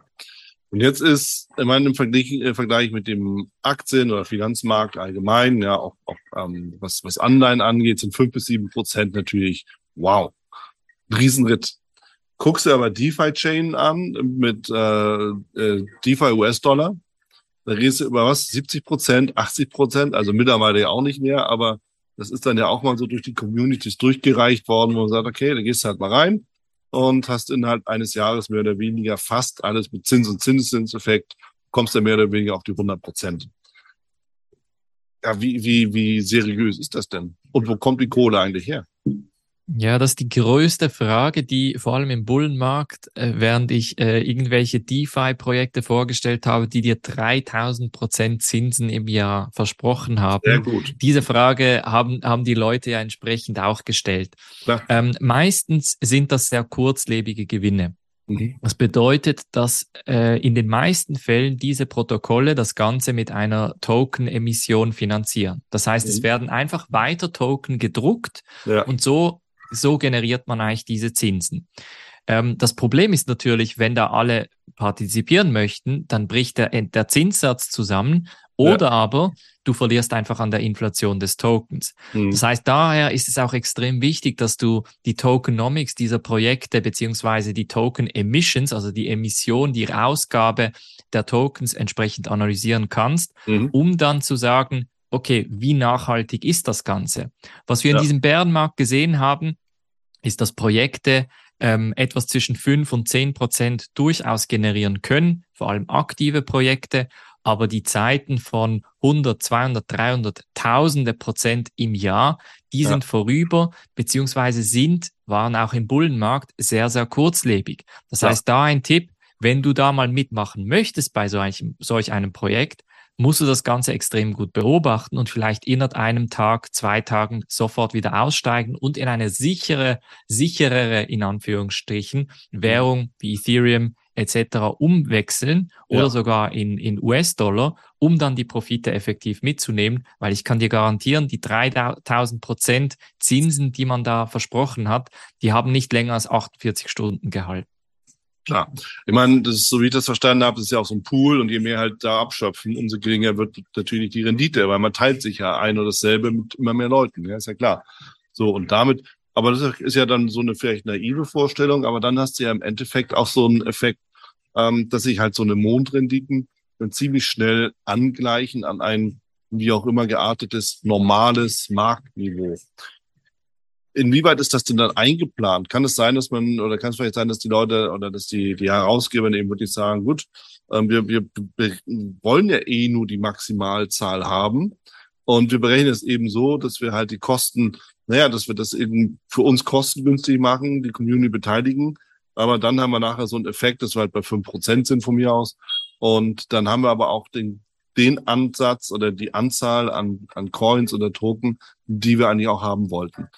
Und jetzt ist, ich meine, im Vergleich, äh, Vergleich mit dem Aktien- oder Finanzmarkt allgemein, ja, auch, auch ähm, was, was Anleihen angeht, sind fünf bis sieben Prozent natürlich, wow, Riesenritt. Guckst du aber DeFi-Chain an mit äh, äh, DeFi US-Dollar, da redest du über was? 70 Prozent, 80 Prozent, also mittlerweile ja auch nicht mehr, aber das ist dann ja auch mal so durch die Communities durchgereicht worden, wo man sagt, okay, da gehst du halt mal rein und hast innerhalb eines Jahres mehr oder weniger fast alles mit Zins- und Zinseszinseffekt, kommst dann mehr oder weniger auf die 100 Prozent. Ja, wie, wie, wie seriös ist das denn? Und wo kommt die Kohle eigentlich her? Ja, das ist die größte Frage, die vor allem im Bullenmarkt, äh, während ich äh, irgendwelche DeFi-Projekte vorgestellt habe, die dir 3000 Prozent Zinsen im Jahr versprochen haben. Sehr gut. Diese Frage haben, haben die Leute ja entsprechend auch gestellt. Ähm, meistens sind das sehr kurzlebige Gewinne. Mhm. Das bedeutet, dass äh, in den meisten Fällen diese Protokolle das Ganze mit einer Token-Emission finanzieren. Das heißt, mhm. es werden einfach weiter Token gedruckt ja. und so so generiert man eigentlich diese Zinsen. Ähm, das Problem ist natürlich, wenn da alle partizipieren möchten, dann bricht der, der Zinssatz zusammen oder ja. aber du verlierst einfach an der Inflation des Tokens. Mhm. Das heißt, daher ist es auch extrem wichtig, dass du die Tokenomics dieser Projekte beziehungsweise die Token Emissions, also die Emission, die Ausgabe der Tokens entsprechend analysieren kannst, mhm. um dann zu sagen, okay, wie nachhaltig ist das Ganze? Was wir ja. in diesem Bärenmarkt gesehen haben, ist, dass Projekte ähm, etwas zwischen fünf und zehn Prozent durchaus generieren können, vor allem aktive Projekte, aber die Zeiten von 100, 200, 300, Tausende Prozent im Jahr, die ja. sind vorüber, beziehungsweise sind, waren auch im Bullenmarkt sehr, sehr kurzlebig. Das ja. heißt, da ein Tipp, wenn du da mal mitmachen möchtest bei solch, solch einem Projekt, musst du das Ganze extrem gut beobachten und vielleicht innerhalb einem Tag, zwei Tagen sofort wieder aussteigen und in eine sichere, sicherere, in Anführungsstrichen, Währung wie Ethereum etc. umwechseln ja. oder sogar in, in US-Dollar, um dann die Profite effektiv mitzunehmen, weil ich kann dir garantieren, die 3000 Prozent Zinsen, die man da versprochen hat, die haben nicht länger als 48 Stunden gehalten. Klar. Ich meine, das ist, so wie ich das verstanden habe, das ist ja auch so ein Pool und je mehr halt da abschöpfen, umso geringer wird natürlich die Rendite, weil man teilt sich ja ein oder dasselbe mit immer mehr Leuten, ja, ist ja klar. So, und damit, aber das ist ja dann so eine vielleicht naive Vorstellung, aber dann hast du ja im Endeffekt auch so einen Effekt, ähm, dass sich halt so eine Mondrenditen ziemlich schnell angleichen an ein wie auch immer geartetes normales Marktniveau. Inwieweit ist das denn dann eingeplant? Kann es sein, dass man, oder kann es vielleicht sein, dass die Leute oder dass die, die Herausgeber eben wirklich sagen, gut, ähm, wir, wir, wir wollen ja eh nur die Maximalzahl haben und wir berechnen es eben so, dass wir halt die Kosten, naja, dass wir das eben für uns kostengünstig machen, die Community beteiligen, aber dann haben wir nachher so einen Effekt, dass wir halt bei fünf Prozent sind von mir aus und dann haben wir aber auch den den Ansatz oder die Anzahl an, an Coins oder Token, die wir eigentlich auch haben wollten.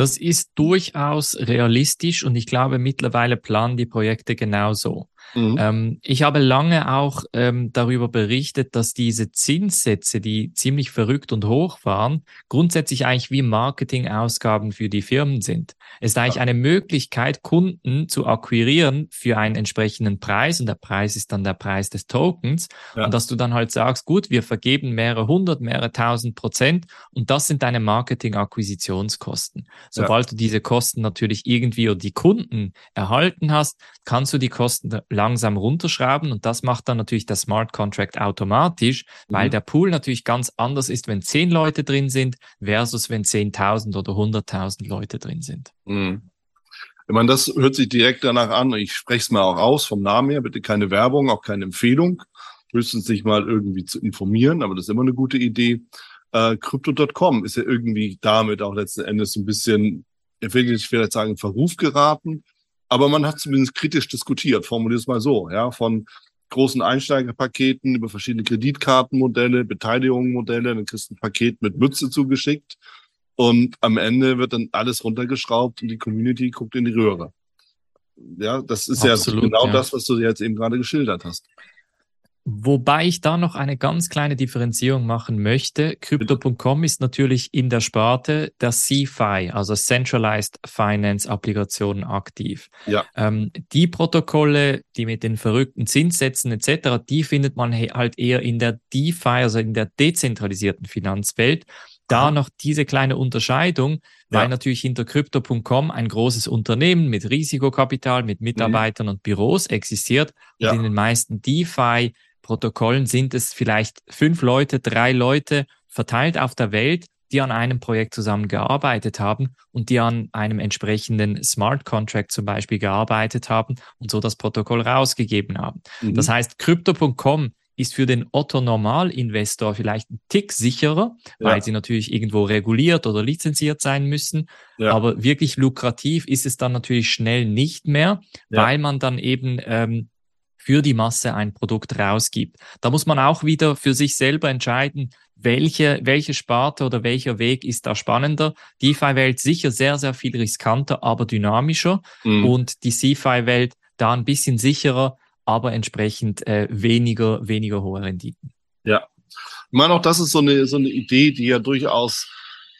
Das ist durchaus realistisch und ich glaube, mittlerweile planen die Projekte genauso. Mhm. Ähm, ich habe lange auch ähm, darüber berichtet, dass diese Zinssätze, die ziemlich verrückt und hoch waren, grundsätzlich eigentlich wie Marketingausgaben für die Firmen sind. Es ist eigentlich ja. eine Möglichkeit, Kunden zu akquirieren für einen entsprechenden Preis und der Preis ist dann der Preis des Tokens ja. und dass du dann halt sagst, gut, wir vergeben mehrere hundert, mehrere tausend Prozent und das sind deine Marketing-Akquisitionskosten. Sobald ja. du diese Kosten natürlich irgendwie oder die Kunden erhalten hast, kannst du die Kosten langsam runterschrauben und das macht dann natürlich der Smart Contract automatisch, weil mhm. der Pool natürlich ganz anders ist, wenn zehn Leute drin sind versus wenn 10.000 oder 100.000 Leute drin sind. Mhm. Ich meine, das hört sich direkt danach an. Ich spreche es mal auch aus vom Namen her. Bitte keine Werbung, auch keine Empfehlung. Höchstens sich mal irgendwie zu informieren, aber das ist immer eine gute Idee. Äh, Crypto.com ist ja irgendwie damit auch letzten Endes so ein bisschen ich will nicht vielleicht sagen, in Verruf geraten, aber man hat zumindest kritisch diskutiert, formuliert es mal so, ja, von großen Einsteigerpaketen über verschiedene Kreditkartenmodelle, Beteiligungsmodelle, dann kriegst du ein Paket mit Mütze zugeschickt und am Ende wird dann alles runtergeschraubt und die Community guckt in die Röhre. Ja, das ist Absolut, ja genau ja. das, was du jetzt eben gerade geschildert hast. Wobei ich da noch eine ganz kleine Differenzierung machen möchte. Crypto.com ist natürlich in der Sparte der CFI, also Centralized Finance Applikationen aktiv. Ja. Ähm, die Protokolle, die mit den verrückten Zinssätzen etc., die findet man halt eher in der DeFi, also in der dezentralisierten Finanzwelt. Da Aha. noch diese kleine Unterscheidung, weil ja. natürlich hinter Crypto.com ein großes Unternehmen mit Risikokapital, mit Mitarbeitern mhm. und Büros existiert. Ja. Und in den meisten DeFi Protokollen sind es vielleicht fünf Leute, drei Leute verteilt auf der Welt, die an einem Projekt zusammengearbeitet haben und die an einem entsprechenden Smart Contract zum Beispiel gearbeitet haben und so das Protokoll rausgegeben haben. Mhm. Das heißt, Crypto.com ist für den Otto-Normal-Investor vielleicht ein Tick sicherer, ja. weil sie natürlich irgendwo reguliert oder lizenziert sein müssen. Ja. Aber wirklich lukrativ ist es dann natürlich schnell nicht mehr, ja. weil man dann eben ähm, für die Masse ein Produkt rausgibt. Da muss man auch wieder für sich selber entscheiden, welche, welche Sparte oder welcher Weg ist da spannender. DeFi-Welt sicher sehr, sehr viel riskanter, aber dynamischer mhm. und die CeFi-Welt da ein bisschen sicherer, aber entsprechend äh, weniger, weniger hohe Renditen. Ja, ich meine auch, das ist so eine, so eine Idee, die ja durchaus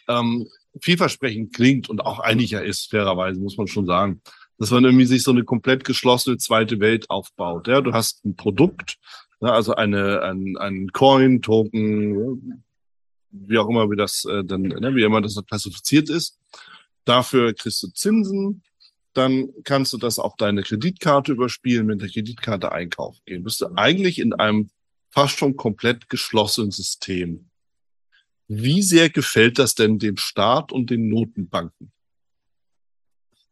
ähm, vielversprechend klingt und auch eigentlich ja ist, fairerweise, muss man schon sagen dass man irgendwie sich so eine komplett geschlossene zweite Welt aufbaut. Ja, du hast ein Produkt, ne, also eine, ein, ein Coin, Token, wie auch immer, wie das äh, dann, ne, wie immer das klassifiziert ist. Dafür kriegst du Zinsen, dann kannst du das auf deine Kreditkarte überspielen, mit der Kreditkarte einkaufen gehen. Bist du eigentlich in einem fast schon komplett geschlossenen System. Wie sehr gefällt das denn dem Staat und den Notenbanken?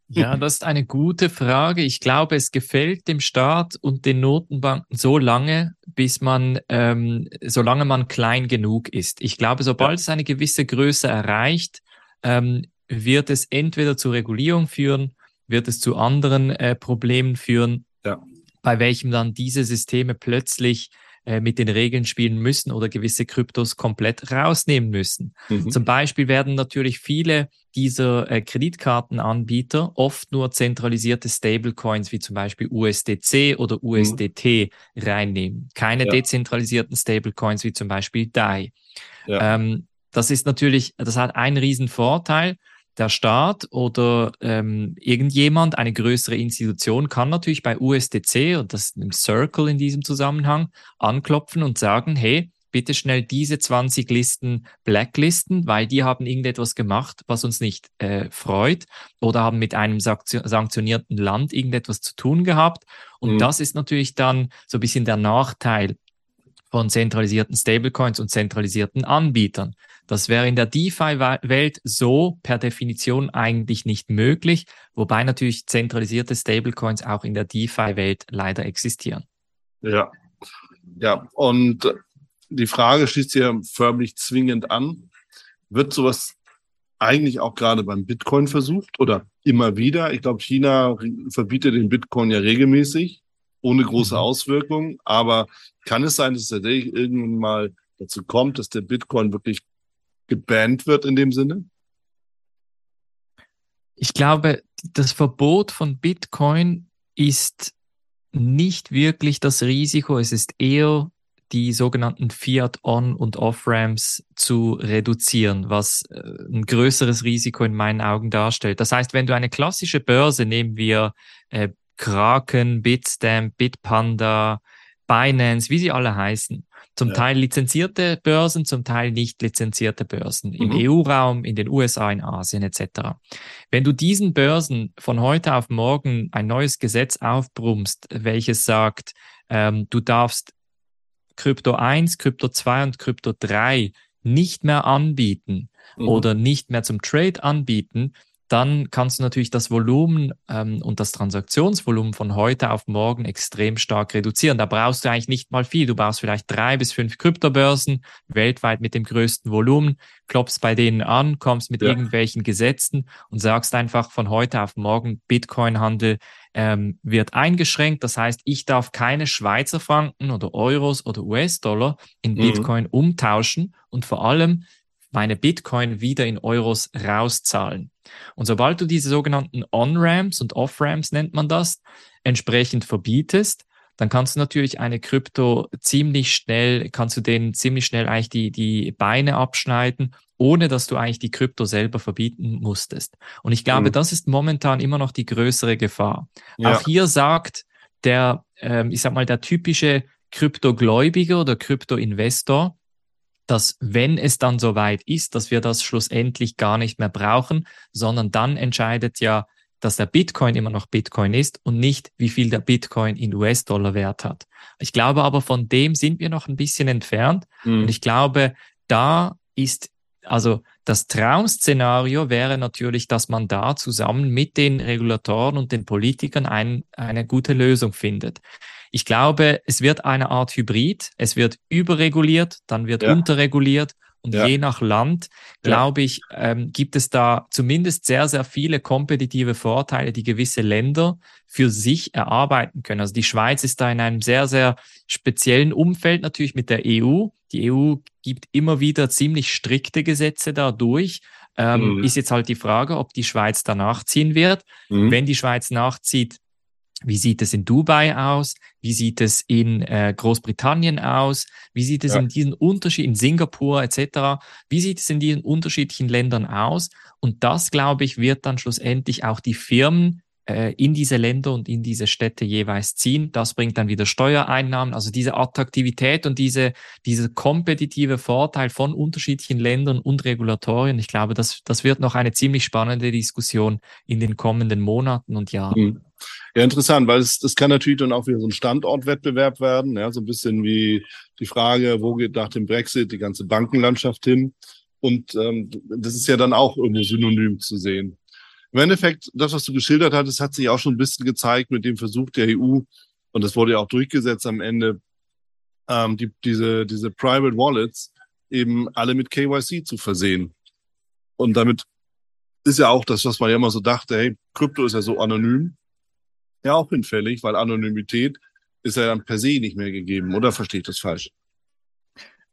Ja, das ist eine gute Frage. Ich glaube, es gefällt dem Staat und den Notenbanken so lange, bis man, ähm, solange man klein genug ist. Ich glaube, sobald ja. es eine gewisse Größe erreicht, ähm, wird es entweder zur Regulierung führen, wird es zu anderen äh, Problemen führen, ja. bei welchem dann diese Systeme plötzlich äh, mit den Regeln spielen müssen oder gewisse Kryptos komplett rausnehmen müssen. Mhm. Zum Beispiel werden natürlich viele dieser äh, Kreditkartenanbieter oft nur zentralisierte Stablecoins wie zum Beispiel USDC oder USDT mhm. reinnehmen. Keine ja. dezentralisierten Stablecoins wie zum Beispiel DAI. Ja. Ähm, das ist natürlich, das hat einen riesen Vorteil der Staat oder ähm, irgendjemand, eine größere Institution, kann natürlich bei USDC und das ist im Circle in diesem Zusammenhang anklopfen und sagen, hey, bitte schnell diese 20 Listen blacklisten, weil die haben irgendetwas gemacht, was uns nicht äh, freut oder haben mit einem sanktionierten Land irgendetwas zu tun gehabt. Und mhm. das ist natürlich dann so ein bisschen der Nachteil von zentralisierten Stablecoins und zentralisierten Anbietern. Das wäre in der DeFi-Welt so per Definition eigentlich nicht möglich, wobei natürlich zentralisierte Stablecoins auch in der DeFi-Welt leider existieren. Ja, ja, und die Frage schließt ja förmlich zwingend an. Wird sowas eigentlich auch gerade beim Bitcoin versucht oder immer wieder? Ich glaube, China verbietet den Bitcoin ja regelmäßig, ohne große mhm. Auswirkungen. Aber kann es sein, dass es tatsächlich irgendwann mal dazu kommt, dass der Bitcoin wirklich gebannt wird in dem Sinne? Ich glaube, das Verbot von Bitcoin ist nicht wirklich das Risiko. Es ist eher die sogenannten Fiat-On- und Off-Ramps zu reduzieren, was äh, ein größeres Risiko in meinen Augen darstellt. Das heißt, wenn du eine klassische Börse, nehmen wir äh, Kraken, Bitstamp, Bitpanda, Binance, wie sie alle heißen, zum ja. Teil lizenzierte Börsen, zum Teil nicht lizenzierte Börsen im mhm. EU-Raum, in den USA, in Asien etc. Wenn du diesen Börsen von heute auf morgen ein neues Gesetz aufbrummst, welches sagt, ähm, du darfst Krypto 1, Krypto 2 und Krypto 3 nicht mehr anbieten mhm. oder nicht mehr zum Trade anbieten, dann kannst du natürlich das Volumen ähm, und das Transaktionsvolumen von heute auf morgen extrem stark reduzieren. Da brauchst du eigentlich nicht mal viel. Du brauchst vielleicht drei bis fünf Kryptobörsen weltweit mit dem größten Volumen, klopfst bei denen an, kommst mit ja. irgendwelchen Gesetzen und sagst einfach von heute auf morgen, Bitcoin-Handel ähm, wird eingeschränkt. Das heißt, ich darf keine Schweizer Franken oder Euros oder US-Dollar in mhm. Bitcoin umtauschen und vor allem meine Bitcoin wieder in Euros rauszahlen. Und sobald du diese sogenannten On-Ramps und Off-Ramps nennt man das, entsprechend verbietest, dann kannst du natürlich eine Krypto ziemlich schnell, kannst du denen ziemlich schnell eigentlich die, die Beine abschneiden, ohne dass du eigentlich die Krypto selber verbieten musstest. Und ich glaube, mhm. das ist momentan immer noch die größere Gefahr. Ja. Auch hier sagt der, ähm, ich sag mal, der typische Kryptogläubiger oder Krypto-Investor, dass wenn es dann soweit ist, dass wir das schlussendlich gar nicht mehr brauchen, sondern dann entscheidet ja, dass der Bitcoin immer noch Bitcoin ist und nicht, wie viel der Bitcoin in US-Dollar wert hat. Ich glaube aber, von dem sind wir noch ein bisschen entfernt. Mhm. Und ich glaube, da ist, also das Traum-Szenario wäre natürlich, dass man da zusammen mit den Regulatoren und den Politikern ein, eine gute Lösung findet. Ich glaube, es wird eine Art Hybrid. Es wird überreguliert, dann wird ja. unterreguliert. Und ja. je nach Land, glaube ich, ähm, gibt es da zumindest sehr, sehr viele kompetitive Vorteile, die gewisse Länder für sich erarbeiten können. Also die Schweiz ist da in einem sehr, sehr speziellen Umfeld natürlich mit der EU. Die EU gibt immer wieder ziemlich strikte Gesetze dadurch. Ähm, mhm. Ist jetzt halt die Frage, ob die Schweiz da nachziehen wird. Mhm. Wenn die Schweiz nachzieht, wie sieht es in Dubai aus? Wie sieht es in äh, Großbritannien aus? Wie sieht es ja. in diesen Unterschied in Singapur etc.? Wie sieht es in diesen unterschiedlichen Ländern aus? Und das, glaube ich, wird dann schlussendlich auch die Firmen äh, in diese Länder und in diese Städte jeweils ziehen. Das bringt dann wieder Steuereinnahmen. Also diese Attraktivität und diese, diese kompetitive Vorteil von unterschiedlichen Ländern und Regulatorien. Ich glaube, das, das wird noch eine ziemlich spannende Diskussion in den kommenden Monaten und Jahren. Mhm. Ja, interessant, weil es, das kann natürlich dann auch wieder so ein Standortwettbewerb werden, ja, so ein bisschen wie die Frage, wo geht nach dem Brexit die ganze Bankenlandschaft hin? Und ähm, das ist ja dann auch irgendwo synonym zu sehen. Im Endeffekt, das, was du geschildert hattest, hat sich auch schon ein bisschen gezeigt mit dem Versuch der EU, und das wurde ja auch durchgesetzt am Ende, ähm, die, diese, diese Private Wallets eben alle mit KYC zu versehen. Und damit ist ja auch das, was man ja immer so dachte, hey, Krypto ist ja so anonym, ja auch hinfällig, weil Anonymität ist ja dann per se nicht mehr gegeben, oder verstehe ich das falsch?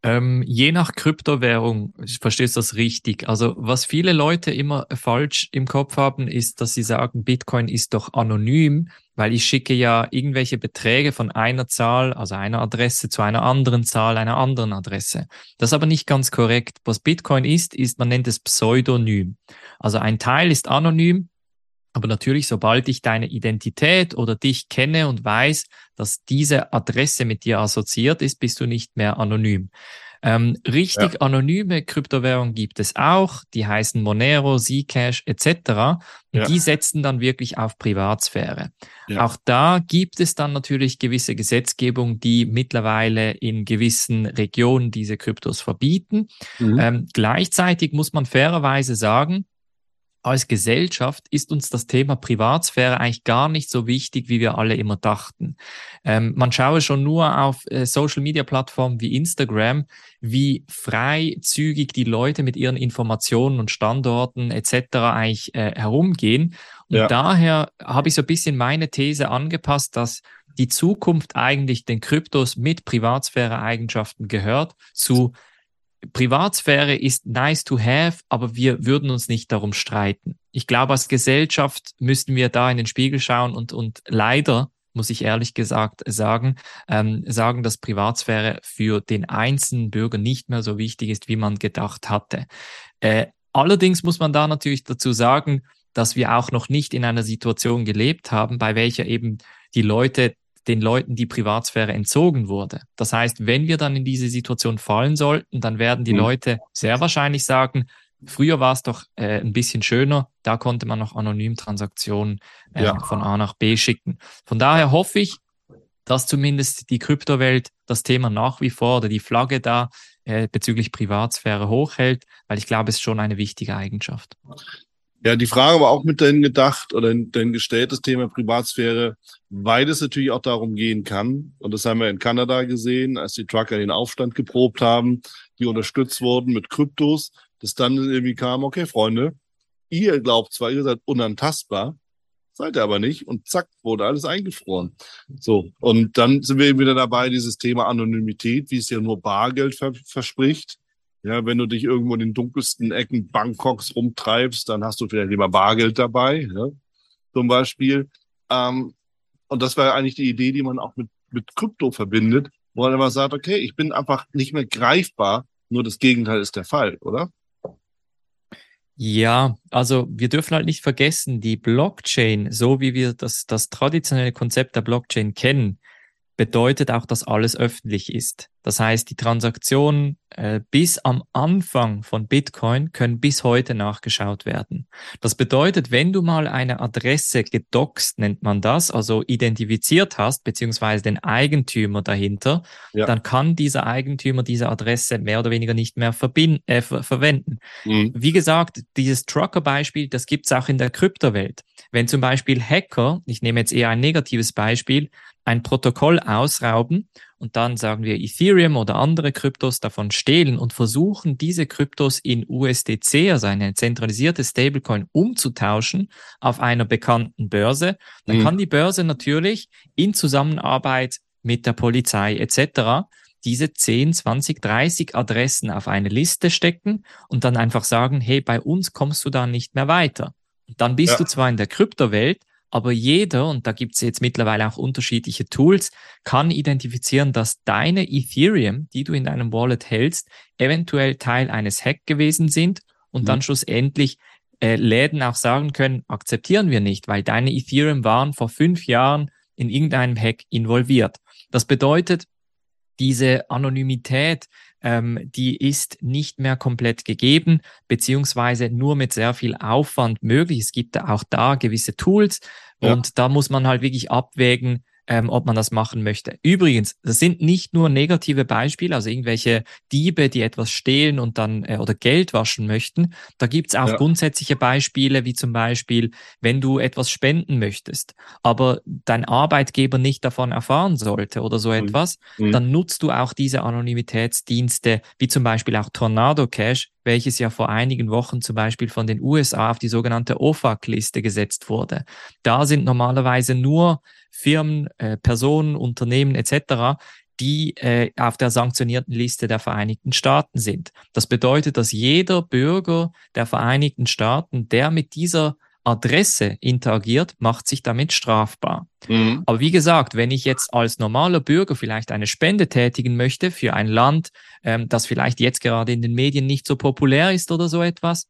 Ähm, je nach Kryptowährung verstehst du das richtig. Also was viele Leute immer falsch im Kopf haben, ist, dass sie sagen, Bitcoin ist doch anonym, weil ich schicke ja irgendwelche Beträge von einer Zahl, also einer Adresse zu einer anderen Zahl, einer anderen Adresse. Das ist aber nicht ganz korrekt. Was Bitcoin ist, ist, man nennt es Pseudonym. Also ein Teil ist anonym, aber natürlich, sobald ich deine Identität oder dich kenne und weiß, dass diese Adresse mit dir assoziiert ist, bist du nicht mehr anonym. Ähm, richtig ja. anonyme Kryptowährungen gibt es auch, die heißen Monero, Zcash etc. Ja. die setzen dann wirklich auf Privatsphäre. Ja. Auch da gibt es dann natürlich gewisse Gesetzgebung, die mittlerweile in gewissen Regionen diese Kryptos verbieten. Mhm. Ähm, gleichzeitig muss man fairerweise sagen, als Gesellschaft ist uns das Thema Privatsphäre eigentlich gar nicht so wichtig, wie wir alle immer dachten. Ähm, man schaue schon nur auf äh, Social-Media-Plattformen wie Instagram, wie freizügig die Leute mit ihren Informationen und Standorten etc. eigentlich äh, herumgehen. Und ja. daher habe ich so ein bisschen meine These angepasst, dass die Zukunft eigentlich den Kryptos mit Privatsphäre-Eigenschaften gehört zu Privatsphäre ist nice to have, aber wir würden uns nicht darum streiten. Ich glaube, als Gesellschaft müssten wir da in den Spiegel schauen und, und leider, muss ich ehrlich gesagt sagen, ähm, sagen, dass Privatsphäre für den einzelnen Bürger nicht mehr so wichtig ist, wie man gedacht hatte. Äh, allerdings muss man da natürlich dazu sagen, dass wir auch noch nicht in einer Situation gelebt haben, bei welcher eben die Leute den Leuten die Privatsphäre entzogen wurde. Das heißt, wenn wir dann in diese Situation fallen sollten, dann werden die mhm. Leute sehr wahrscheinlich sagen, früher war es doch äh, ein bisschen schöner, da konnte man noch anonym Transaktionen äh, ja. von A nach B schicken. Von daher hoffe ich, dass zumindest die Kryptowelt das Thema nach wie vor oder die Flagge da äh, bezüglich Privatsphäre hochhält, weil ich glaube, es ist schon eine wichtige Eigenschaft. Ja, die Frage war auch mit dahin gedacht oder dahin gestellt, das Thema Privatsphäre, weil es natürlich auch darum gehen kann. Und das haben wir in Kanada gesehen, als die Trucker den Aufstand geprobt haben, die unterstützt wurden mit Kryptos, dass dann irgendwie kam, okay, Freunde, ihr glaubt zwar, ihr seid unantastbar, seid ihr aber nicht. Und zack, wurde alles eingefroren. So. Und dann sind wir eben wieder dabei, dieses Thema Anonymität, wie es ja nur Bargeld ver verspricht ja, wenn du dich irgendwo in den dunkelsten Ecken Bangkoks rumtreibst, dann hast du vielleicht lieber Bargeld dabei, ja, zum Beispiel. Ähm, und das war eigentlich die Idee, die man auch mit, mit Krypto verbindet, wo man immer sagt, okay, ich bin einfach nicht mehr greifbar, nur das Gegenteil ist der Fall, oder? Ja, also wir dürfen halt nicht vergessen, die Blockchain, so wie wir das, das traditionelle Konzept der Blockchain kennen, bedeutet auch, dass alles öffentlich ist. Das heißt, die Transaktionen äh, bis am Anfang von Bitcoin können bis heute nachgeschaut werden. Das bedeutet, wenn du mal eine Adresse gedoxt, nennt man das, also identifiziert hast, beziehungsweise den Eigentümer dahinter, ja. dann kann dieser Eigentümer diese Adresse mehr oder weniger nicht mehr äh, ver verwenden. Mhm. Wie gesagt, dieses Trucker-Beispiel, das gibt's auch in der Kryptowelt. Wenn zum Beispiel Hacker, ich nehme jetzt eher ein negatives Beispiel, ein Protokoll ausrauben und dann sagen wir Ethereum oder andere Kryptos davon stehlen und versuchen, diese Kryptos in USDC, also eine zentralisierte Stablecoin, umzutauschen auf einer bekannten Börse, dann mhm. kann die Börse natürlich in Zusammenarbeit mit der Polizei etc. diese 10, 20, 30 Adressen auf eine Liste stecken und dann einfach sagen, hey, bei uns kommst du da nicht mehr weiter. Und dann bist ja. du zwar in der Kryptowelt, aber jeder, und da gibt es jetzt mittlerweile auch unterschiedliche Tools, kann identifizieren, dass deine Ethereum, die du in deinem Wallet hältst, eventuell Teil eines Hack gewesen sind und mhm. dann schlussendlich äh, Läden auch sagen können, akzeptieren wir nicht, weil deine Ethereum waren vor fünf Jahren in irgendeinem Hack involviert. Das bedeutet, diese Anonymität, ähm, die ist nicht mehr komplett gegeben, beziehungsweise nur mit sehr viel Aufwand möglich. Es gibt auch da gewisse Tools ja. und da muss man halt wirklich abwägen, ähm, ob man das machen möchte. Übrigens, das sind nicht nur negative Beispiele, also irgendwelche Diebe, die etwas stehlen und dann äh, oder Geld waschen möchten. Da gibt's auch ja. grundsätzliche Beispiele, wie zum Beispiel, wenn du etwas spenden möchtest, aber dein Arbeitgeber nicht davon erfahren sollte oder so mhm. etwas, mhm. dann nutzt du auch diese Anonymitätsdienste, wie zum Beispiel auch Tornado Cash, welches ja vor einigen Wochen zum Beispiel von den USA auf die sogenannte OFAC-Liste gesetzt wurde. Da sind normalerweise nur Firmen, äh, Personen, Unternehmen etc., die äh, auf der sanktionierten Liste der Vereinigten Staaten sind. Das bedeutet, dass jeder Bürger der Vereinigten Staaten, der mit dieser Adresse interagiert, macht sich damit strafbar. Mhm. Aber wie gesagt, wenn ich jetzt als normaler Bürger vielleicht eine Spende tätigen möchte für ein Land, ähm, das vielleicht jetzt gerade in den Medien nicht so populär ist oder so etwas,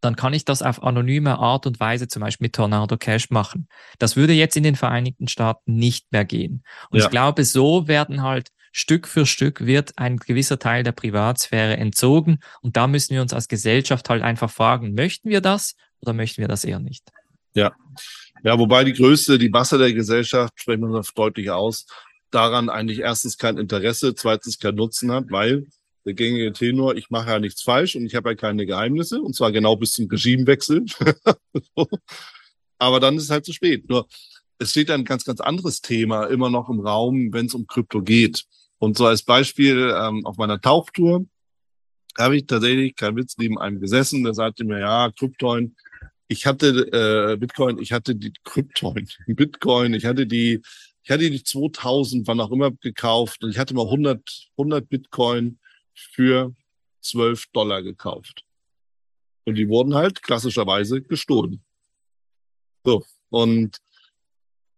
dann kann ich das auf anonyme Art und Weise zum Beispiel mit Tornado Cash machen. Das würde jetzt in den Vereinigten Staaten nicht mehr gehen. Und ja. ich glaube, so werden halt Stück für Stück wird ein gewisser Teil der Privatsphäre entzogen. Und da müssen wir uns als Gesellschaft halt einfach fragen, möchten wir das oder möchten wir das eher nicht? Ja. Ja, wobei die Größte, die Masse der Gesellschaft, sprechen wir das deutlich aus, daran eigentlich erstens kein Interesse, zweitens kein Nutzen hat, weil der gängige Tenor, ich mache ja nichts falsch und ich habe ja keine Geheimnisse, und zwar genau bis zum Regimewechsel. Aber dann ist es halt zu spät. Nur es steht ein ganz, ganz anderes Thema immer noch im Raum, wenn es um Krypto geht. Und so als Beispiel ähm, auf meiner Tauchtour habe ich tatsächlich, kein Witz, neben einem gesessen, der sagte mir, ja, Kryptoin, ich hatte äh, Bitcoin, ich hatte die Kryptoin, Bitcoin, ich hatte die, ich hatte die 2000, wann auch immer gekauft und ich hatte mal 100, 100 Bitcoin für 12 Dollar gekauft. Und die wurden halt klassischerweise gestohlen. So. Und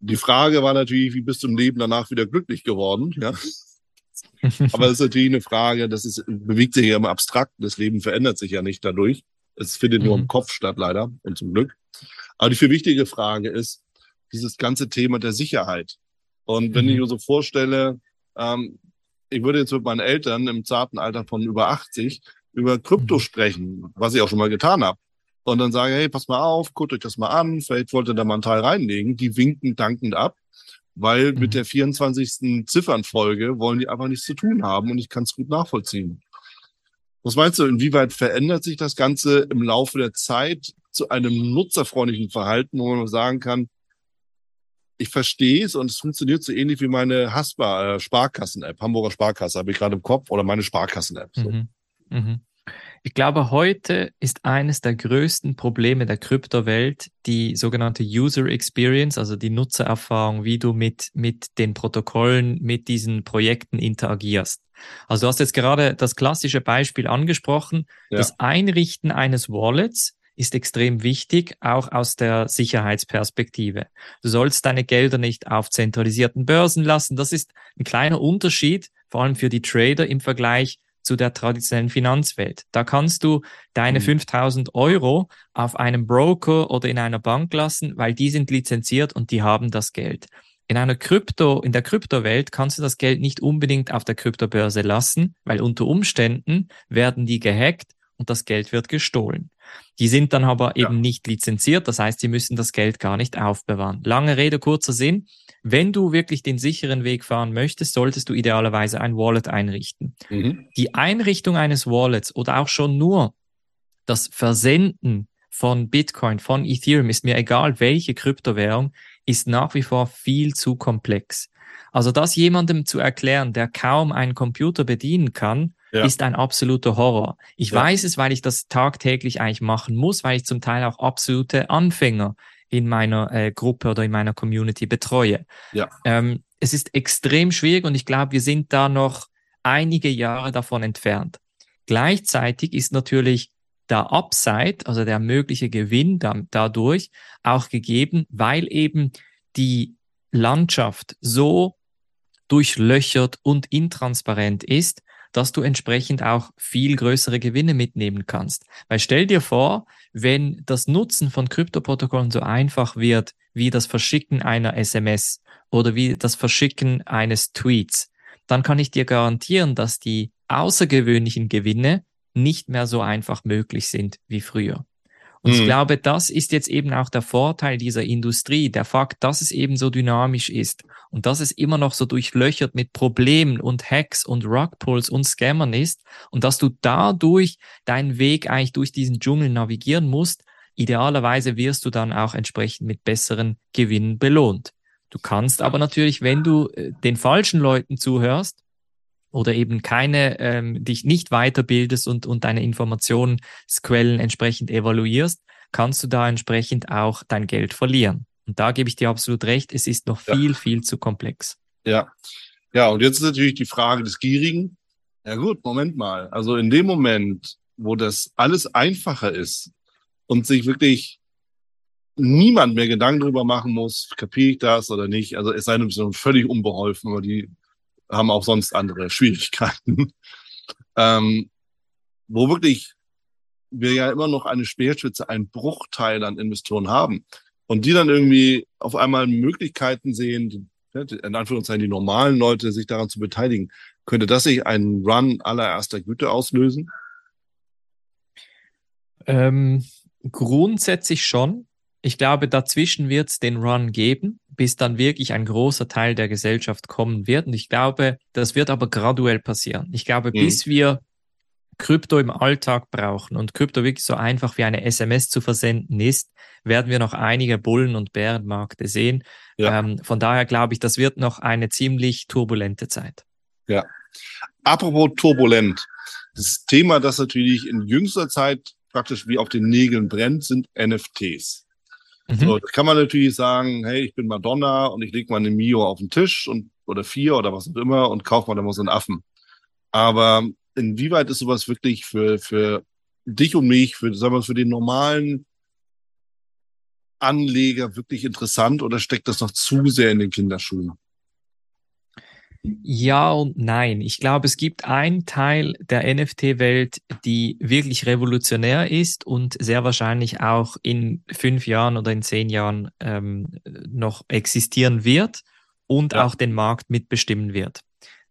die Frage war natürlich, wie bist du im Leben danach wieder glücklich geworden? Ja. Aber das ist natürlich eine Frage, das ist, bewegt sich ja im Abstrakten. Das Leben verändert sich ja nicht dadurch. Es findet nur im mhm. Kopf statt, leider, und zum Glück. Aber die viel wichtige Frage ist, dieses ganze Thema der Sicherheit. Und wenn mhm. ich mir so vorstelle, ähm, ich würde jetzt mit meinen Eltern im zarten Alter von über 80 über Krypto mhm. sprechen, was ich auch schon mal getan habe. Und dann sage, hey, pass mal auf, guckt euch das mal an, vielleicht wollt ihr da mal einen Teil reinlegen. Die winken dankend ab, weil mhm. mit der 24. Ziffernfolge wollen die einfach nichts zu tun haben und ich kann es gut nachvollziehen. Was meinst du, inwieweit verändert sich das Ganze im Laufe der Zeit zu einem nutzerfreundlichen Verhalten, wo man sagen kann, ich verstehe es und es funktioniert so ähnlich wie meine Haspa äh, Sparkassen-App, Hamburger Sparkasse, habe ich gerade im Kopf, oder meine Sparkassen-App. So. Mhm. Mhm. Ich glaube, heute ist eines der größten Probleme der Kryptowelt die sogenannte User Experience, also die Nutzererfahrung, wie du mit, mit den Protokollen, mit diesen Projekten interagierst. Also du hast jetzt gerade das klassische Beispiel angesprochen. Ja. Das Einrichten eines Wallets ist extrem wichtig, auch aus der Sicherheitsperspektive. Du sollst deine Gelder nicht auf zentralisierten Börsen lassen. Das ist ein kleiner Unterschied, vor allem für die Trader im Vergleich zu der traditionellen Finanzwelt. Da kannst du deine mhm. 5000 Euro auf einem Broker oder in einer Bank lassen, weil die sind lizenziert und die haben das Geld. In einer Krypto, in der Kryptowelt kannst du das Geld nicht unbedingt auf der Kryptobörse lassen, weil unter Umständen werden die gehackt und das Geld wird gestohlen. Die sind dann aber ja. eben nicht lizenziert, das heißt, sie müssen das Geld gar nicht aufbewahren. Lange Rede, kurzer Sinn. Wenn du wirklich den sicheren Weg fahren möchtest, solltest du idealerweise ein Wallet einrichten. Mhm. Die Einrichtung eines Wallets oder auch schon nur das Versenden von Bitcoin, von Ethereum, ist mir egal, welche Kryptowährung, ist nach wie vor viel zu komplex. Also das jemandem zu erklären, der kaum einen Computer bedienen kann, ja. ist ein absoluter Horror. Ich ja. weiß es, weil ich das tagtäglich eigentlich machen muss, weil ich zum Teil auch absolute Anfänger in meiner äh, Gruppe oder in meiner Community betreue. Ja. Ähm, es ist extrem schwierig und ich glaube, wir sind da noch einige Jahre davon entfernt. Gleichzeitig ist natürlich der Upside, also der mögliche Gewinn da, dadurch auch gegeben, weil eben die Landschaft so durchlöchert und intransparent ist, dass du entsprechend auch viel größere Gewinne mitnehmen kannst. Weil stell dir vor, wenn das Nutzen von Kryptoprotokollen so einfach wird wie das Verschicken einer SMS oder wie das Verschicken eines Tweets, dann kann ich dir garantieren, dass die außergewöhnlichen Gewinne nicht mehr so einfach möglich sind wie früher. Und mhm. ich glaube, das ist jetzt eben auch der Vorteil dieser Industrie, der Fakt, dass es eben so dynamisch ist und dass es immer noch so durchlöchert mit Problemen und Hacks und Rugpulls und Scammern ist und dass du dadurch deinen Weg eigentlich durch diesen Dschungel navigieren musst. Idealerweise wirst du dann auch entsprechend mit besseren Gewinnen belohnt. Du kannst aber natürlich, wenn du äh, den falschen Leuten zuhörst, oder eben keine, ähm, dich nicht weiterbildest und, und deine Informationsquellen entsprechend evaluierst, kannst du da entsprechend auch dein Geld verlieren. Und da gebe ich dir absolut recht, es ist noch viel, ja. viel zu komplex. Ja. Ja, und jetzt ist natürlich die Frage des Gierigen. Ja gut, Moment mal. Also in dem Moment, wo das alles einfacher ist und sich wirklich niemand mehr Gedanken darüber machen muss, kapiere ich das oder nicht. Also es sei denn, sind völlig unbeholfen, aber die haben auch sonst andere Schwierigkeiten. ähm, wo wirklich wir ja immer noch eine Speerspitze, einen Bruchteil an Investoren haben und die dann irgendwie auf einmal Möglichkeiten sehen, in Anführungszeichen die normalen Leute, sich daran zu beteiligen, könnte das sich einen Run allererster Güte auslösen? Ähm, grundsätzlich schon. Ich glaube, dazwischen wird es den Run geben bis dann wirklich ein großer Teil der Gesellschaft kommen wird. Und ich glaube, das wird aber graduell passieren. Ich glaube, mhm. bis wir Krypto im Alltag brauchen und Krypto wirklich so einfach wie eine SMS zu versenden ist, werden wir noch einige Bullen- und Bärenmärkte sehen. Ja. Ähm, von daher glaube ich, das wird noch eine ziemlich turbulente Zeit. Ja. Apropos turbulent. Das Thema, das natürlich in jüngster Zeit praktisch wie auf den Nägeln brennt, sind NFTs. Mhm. So, da kann man natürlich sagen, hey, ich bin Madonna und ich lege mal eine Mio auf den Tisch und oder vier oder was auch immer und kaufe mal da mal so einen Affen. Aber inwieweit ist sowas wirklich für, für dich und mich, für, sagen wir, für den normalen Anleger wirklich interessant oder steckt das noch zu sehr in den Kinderschuhen? Ja und nein. Ich glaube, es gibt einen Teil der NFT-Welt, die wirklich revolutionär ist und sehr wahrscheinlich auch in fünf Jahren oder in zehn Jahren ähm, noch existieren wird und ja. auch den Markt mitbestimmen wird.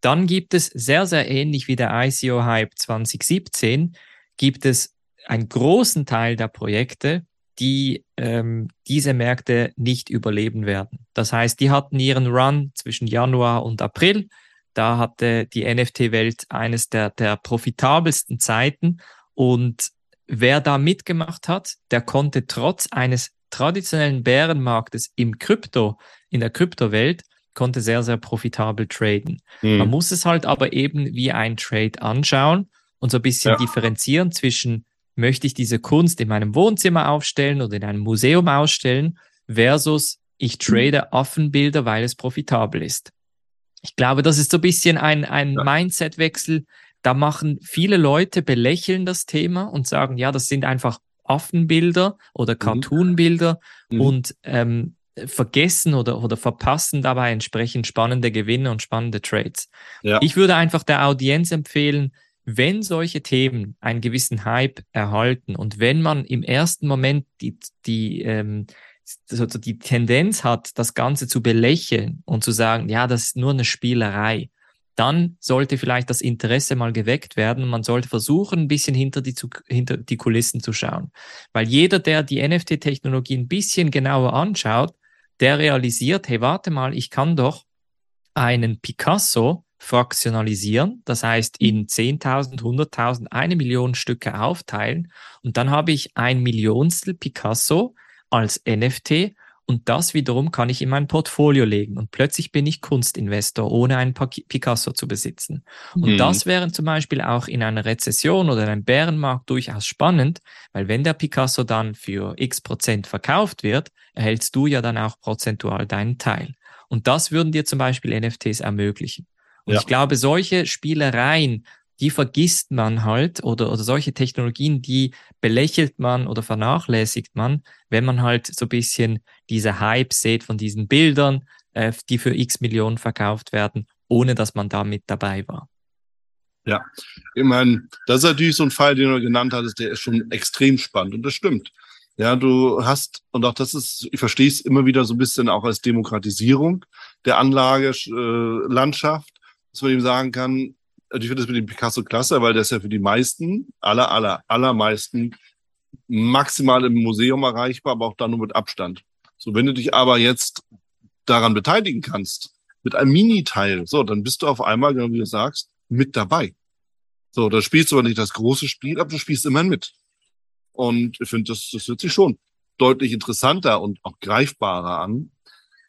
Dann gibt es sehr, sehr ähnlich wie der ICO-Hype 2017, gibt es einen großen Teil der Projekte, die ähm, diese Märkte nicht überleben werden. Das heißt, die hatten ihren Run zwischen Januar und April. Da hatte die NFT-Welt eines der, der profitabelsten Zeiten und wer da mitgemacht hat, der konnte trotz eines traditionellen Bärenmarktes im Krypto, in der Kryptowelt, konnte sehr, sehr profitabel traden. Mhm. Man muss es halt aber eben wie ein Trade anschauen und so ein bisschen ja. differenzieren zwischen, möchte ich diese Kunst in meinem Wohnzimmer aufstellen oder in einem Museum ausstellen, versus ich trade Affenbilder, weil es profitabel ist. Ich glaube, das ist so ein bisschen ein, ein. Mindset-Wechsel. Da machen viele Leute belächeln das Thema und sagen, ja, das sind einfach Affenbilder oder mhm. Cartoonbilder mhm. und ähm, vergessen oder, oder verpassen dabei entsprechend spannende Gewinne und spannende Trades. Ja. Ich würde einfach der Audienz empfehlen, wenn solche Themen einen gewissen Hype erhalten und wenn man im ersten Moment die, die, ähm, also die Tendenz hat, das Ganze zu belächeln und zu sagen, ja, das ist nur eine Spielerei, dann sollte vielleicht das Interesse mal geweckt werden und man sollte versuchen, ein bisschen hinter die, hinter die Kulissen zu schauen. Weil jeder, der die NFT-Technologie ein bisschen genauer anschaut, der realisiert, hey, warte mal, ich kann doch einen Picasso fraktionalisieren, das heißt in 10.000, 100.000, eine Million Stücke aufteilen und dann habe ich ein Millionstel Picasso als NFT und das wiederum kann ich in mein Portfolio legen und plötzlich bin ich Kunstinvestor, ohne einen Picasso zu besitzen. Und mhm. das wäre zum Beispiel auch in einer Rezession oder einem Bärenmarkt durchaus spannend, weil wenn der Picasso dann für x Prozent verkauft wird, erhältst du ja dann auch prozentual deinen Teil. Und das würden dir zum Beispiel NFTs ermöglichen. Und ja. ich glaube, solche Spielereien die vergisst man halt oder, oder solche Technologien, die belächelt man oder vernachlässigt man, wenn man halt so ein bisschen diese Hype sieht von diesen Bildern, äh, die für x Millionen verkauft werden, ohne dass man da mit dabei war. Ja, ich meine, das ist natürlich so ein Fall, den du genannt hattest, der ist schon extrem spannend und das stimmt. Ja, du hast, und auch das ist, ich verstehe es immer wieder so ein bisschen auch als Demokratisierung der Anlagelandschaft, dass man eben sagen kann, also ich finde das mit dem Picasso klasse, weil der ist ja für die meisten, aller, aller, allermeisten maximal im Museum erreichbar, aber auch dann nur mit Abstand. So, wenn du dich aber jetzt daran beteiligen kannst, mit einem Mini-Teil, so, dann bist du auf einmal, genau wie du sagst, mit dabei. So, da spielst du aber nicht das große Spiel, aber du spielst immer mit. Und ich finde, das, das wird sich schon deutlich interessanter und auch greifbarer an,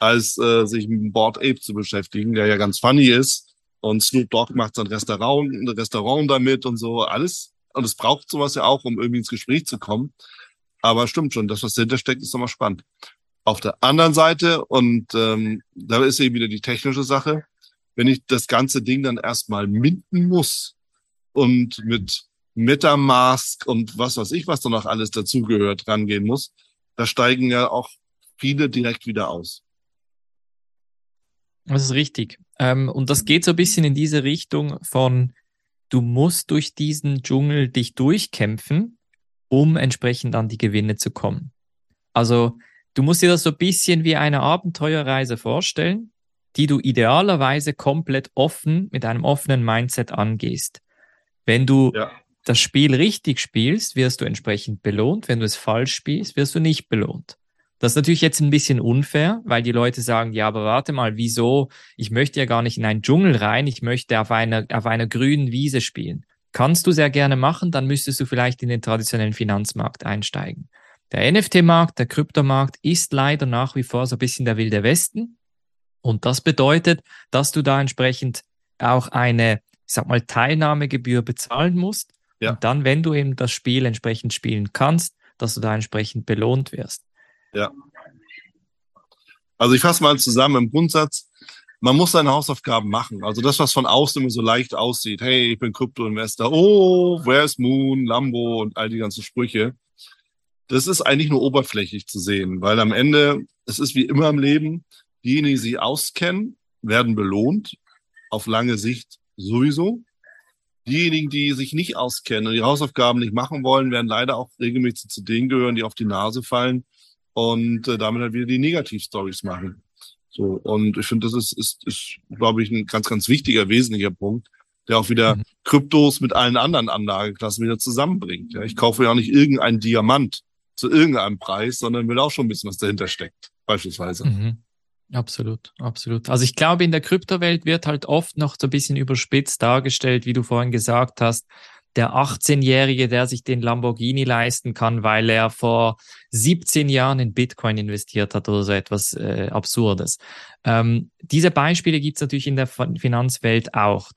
als äh, sich mit dem Board Ape zu beschäftigen, der ja ganz funny ist, und Snoop Dogg macht sein Restaurant, ein Restaurant damit und so, alles. Und es braucht sowas ja auch, um irgendwie ins Gespräch zu kommen. Aber stimmt schon, das, was dahinter steckt, ist nochmal spannend. Auf der anderen Seite, und ähm, da ist eben wieder die technische Sache, wenn ich das ganze Ding dann erstmal minden muss und mit Metamask und was weiß ich, was da noch alles dazugehört, rangehen muss, da steigen ja auch viele direkt wieder aus. Das ist richtig. Ähm, und das geht so ein bisschen in diese Richtung von, du musst durch diesen Dschungel dich durchkämpfen, um entsprechend an die Gewinne zu kommen. Also du musst dir das so ein bisschen wie eine Abenteuerreise vorstellen, die du idealerweise komplett offen mit einem offenen Mindset angehst. Wenn du ja. das Spiel richtig spielst, wirst du entsprechend belohnt. Wenn du es falsch spielst, wirst du nicht belohnt. Das ist natürlich jetzt ein bisschen unfair, weil die Leute sagen, ja, aber warte mal, wieso? Ich möchte ja gar nicht in einen Dschungel rein, ich möchte auf einer, auf einer grünen Wiese spielen. Kannst du sehr gerne machen, dann müsstest du vielleicht in den traditionellen Finanzmarkt einsteigen. Der NFT-Markt, der Kryptomarkt ist leider nach wie vor so ein bisschen der wilde Westen. Und das bedeutet, dass du da entsprechend auch eine, ich sag mal, Teilnahmegebühr bezahlen musst. Ja. Und dann, wenn du eben das Spiel entsprechend spielen kannst, dass du da entsprechend belohnt wirst. Ja. Also ich fasse mal zusammen im Grundsatz, man muss seine Hausaufgaben machen. Also das, was von außen immer so leicht aussieht, hey, ich bin Krypto-Investor, oh, where's Moon, Lambo und all die ganzen Sprüche, das ist eigentlich nur oberflächlich zu sehen, weil am Ende, es ist wie immer im Leben, diejenigen, die sich auskennen, werden belohnt, auf lange Sicht sowieso. Diejenigen, die sich nicht auskennen und die Hausaufgaben nicht machen wollen, werden leider auch regelmäßig zu denen gehören, die auf die Nase fallen und äh, damit halt wieder die Negativstories machen. So, und ich finde, das ist, ist, ist glaube ich, ein ganz, ganz wichtiger, wesentlicher Punkt, der auch wieder mhm. Kryptos mit allen anderen Anlageklassen wieder zusammenbringt. Ja, ich kaufe ja auch nicht irgendeinen Diamant zu irgendeinem Preis, sondern will auch schon ein bisschen, was dahinter steckt, beispielsweise. Mhm. Absolut, absolut. Also ich glaube, in der Kryptowelt wird halt oft noch so ein bisschen überspitzt dargestellt, wie du vorhin gesagt hast, der 18-Jährige, der sich den Lamborghini leisten kann, weil er vor 17 Jahren in Bitcoin investiert hat oder so etwas äh, Absurdes. Ähm, diese Beispiele gibt es natürlich in der Finanzwelt auch.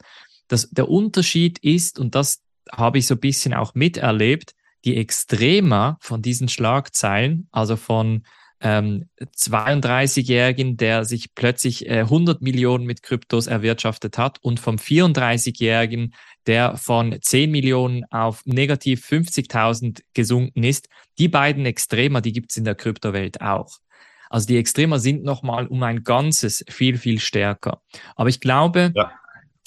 Das, der Unterschied ist, und das habe ich so ein bisschen auch miterlebt, die Extrema von diesen Schlagzeilen, also von ähm, 32-Jährigen, der sich plötzlich äh, 100 Millionen mit Kryptos erwirtschaftet hat und vom 34-Jährigen, der von 10 Millionen auf negativ 50.000 gesunken ist. Die beiden Extremer, die gibt es in der Kryptowelt auch. Also die Extremer sind nochmal um ein ganzes viel, viel stärker. Aber ich glaube, ja.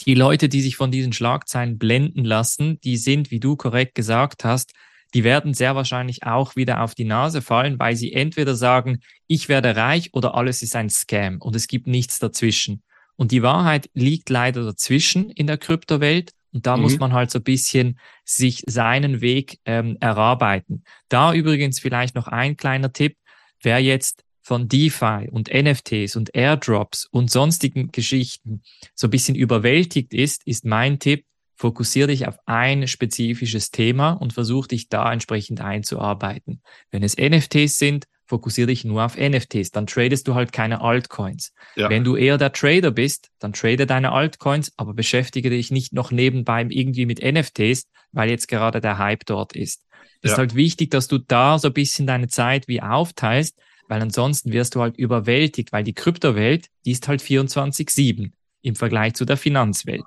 die Leute, die sich von diesen Schlagzeilen blenden lassen, die sind, wie du korrekt gesagt hast, die werden sehr wahrscheinlich auch wieder auf die Nase fallen, weil sie entweder sagen, ich werde reich oder alles ist ein Scam und es gibt nichts dazwischen. Und die Wahrheit liegt leider dazwischen in der Kryptowelt. Und da mhm. muss man halt so ein bisschen sich seinen Weg ähm, erarbeiten. Da übrigens vielleicht noch ein kleiner Tipp. Wer jetzt von DeFi und NFTs und Airdrops und sonstigen Geschichten so ein bisschen überwältigt ist, ist mein Tipp, Fokussiere dich auf ein spezifisches Thema und versuch dich da entsprechend einzuarbeiten. Wenn es NFTs sind, fokussiere dich nur auf NFTs, dann tradest du halt keine Altcoins. Ja. Wenn du eher der Trader bist, dann trade deine Altcoins, aber beschäftige dich nicht noch nebenbei irgendwie mit NFTs, weil jetzt gerade der Hype dort ist. Es ja. ist halt wichtig, dass du da so ein bisschen deine Zeit wie aufteilst, weil ansonsten wirst du halt überwältigt, weil die Kryptowelt, die ist halt 24-7 im Vergleich zu der Finanzwelt.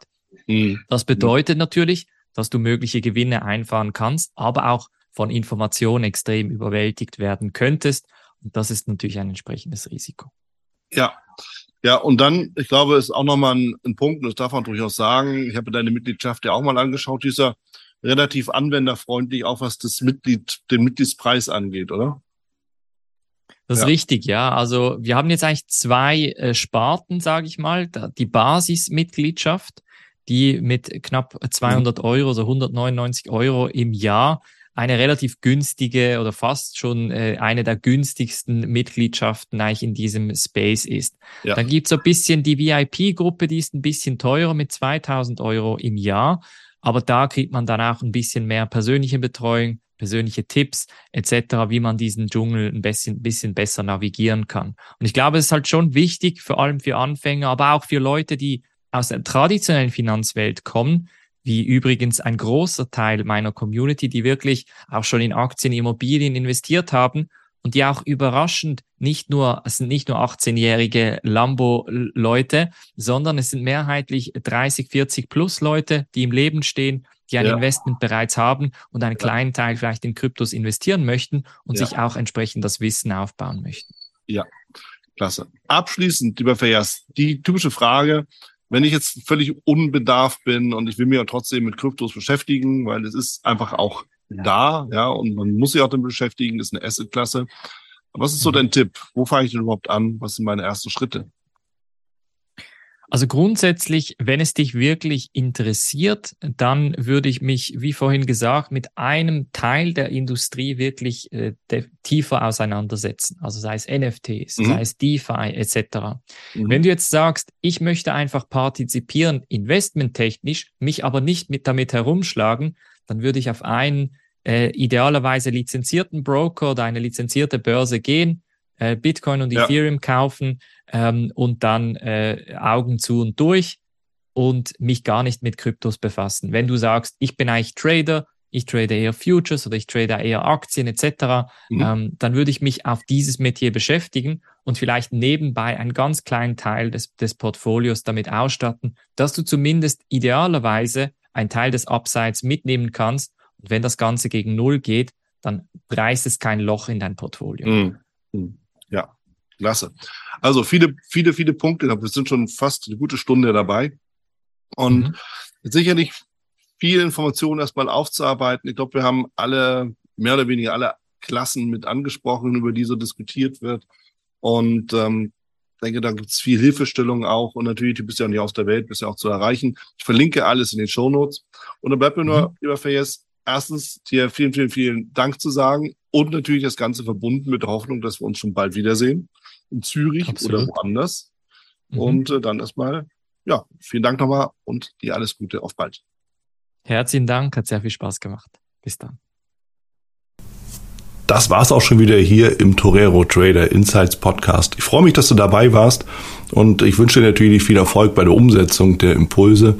Mhm. Das bedeutet natürlich, dass du mögliche Gewinne einfahren kannst, aber auch von Informationen extrem überwältigt werden könntest. Und das ist natürlich ein entsprechendes Risiko. Ja, ja, und dann, ich glaube, ist auch nochmal ein, ein Punkt, und das darf man durchaus sagen, ich habe deine Mitgliedschaft ja auch mal angeschaut, dieser relativ anwenderfreundlich, auch was das Mitglied, den Mitgliedspreis angeht, oder? Das ja. ist richtig, ja. Also wir haben jetzt eigentlich zwei äh, Sparten, sage ich mal. Die Basismitgliedschaft, die mit knapp 200 Euro, so 199 Euro im Jahr eine relativ günstige oder fast schon äh, eine der günstigsten Mitgliedschaften eigentlich in diesem Space ist. Ja. Dann gibt's so ein bisschen die VIP-Gruppe, die ist ein bisschen teurer mit 2000 Euro im Jahr. Aber da kriegt man dann auch ein bisschen mehr persönliche Betreuung, persönliche Tipps etc., wie man diesen Dschungel ein bisschen, bisschen besser navigieren kann. Und ich glaube, es ist halt schon wichtig, vor allem für Anfänger, aber auch für Leute, die aus der traditionellen Finanzwelt kommen, wie übrigens ein großer Teil meiner Community, die wirklich auch schon in Aktien, Immobilien investiert haben und die auch überraschend nicht nur, es sind nicht nur 18-jährige Lambo-Leute, sondern es sind mehrheitlich 30, 40 plus Leute, die im Leben stehen, die ein ja. Investment bereits haben und einen kleinen Teil vielleicht in Kryptos investieren möchten und ja. sich auch entsprechend das Wissen aufbauen möchten. Ja, klasse. Abschließend, lieber Verjas, die typische Frage, wenn ich jetzt völlig unbedarft bin und ich will mich ja trotzdem mit Kryptos beschäftigen, weil es ist einfach auch ja. da, ja, und man muss sich auch damit beschäftigen, ist eine Assetklasse. Was ist so mhm. dein Tipp? Wo fange ich denn überhaupt an? Was sind meine ersten Schritte? Also grundsätzlich, wenn es dich wirklich interessiert, dann würde ich mich, wie vorhin gesagt, mit einem Teil der Industrie wirklich äh, tiefer auseinandersetzen. Also sei es NFTs, mhm. sei es DeFi etc. Mhm. Wenn du jetzt sagst, ich möchte einfach partizipieren, investmenttechnisch, mich aber nicht mit damit herumschlagen, dann würde ich auf einen äh, idealerweise lizenzierten Broker oder eine lizenzierte Börse gehen, äh, Bitcoin und ja. Ethereum kaufen ähm, und dann äh, Augen zu und durch und mich gar nicht mit Kryptos befassen. Wenn du sagst, ich bin eigentlich Trader, ich trade eher Futures oder ich trade eher Aktien etc., mhm. ähm, dann würde ich mich auf dieses Metier beschäftigen und vielleicht nebenbei einen ganz kleinen Teil des, des Portfolios damit ausstatten, dass du zumindest idealerweise einen Teil des Upsides mitnehmen kannst. Und wenn das Ganze gegen Null geht, dann reißt es kein Loch in dein Portfolio. Mhm. Ja, klasse. Also viele, viele, viele Punkte. Wir sind schon fast eine gute Stunde dabei. Und mhm. sicherlich viele Informationen erstmal aufzuarbeiten. Ich glaube, wir haben alle, mehr oder weniger alle Klassen mit angesprochen, über die so diskutiert wird. Und ähm, denke, da gibt es viel Hilfestellung auch. Und natürlich, du bist ja nicht aus der Welt, bist ja auch zu erreichen. Ich verlinke alles in den Show Notes. Und dann bleibt mir nur, mhm. lieber Fayez, erstens dir vielen, vielen, vielen Dank zu sagen und natürlich das Ganze verbunden mit der Hoffnung, dass wir uns schon bald wiedersehen. In Zürich Absolut. oder woanders. Mhm. Und äh, dann erstmal, ja, vielen Dank nochmal und dir alles Gute. Auf bald. Herzlichen Dank, hat sehr viel Spaß gemacht. Bis dann. Das war's auch schon wieder hier im Torero Trader Insights Podcast. Ich freue mich, dass du dabei warst und ich wünsche dir natürlich viel Erfolg bei der Umsetzung der Impulse.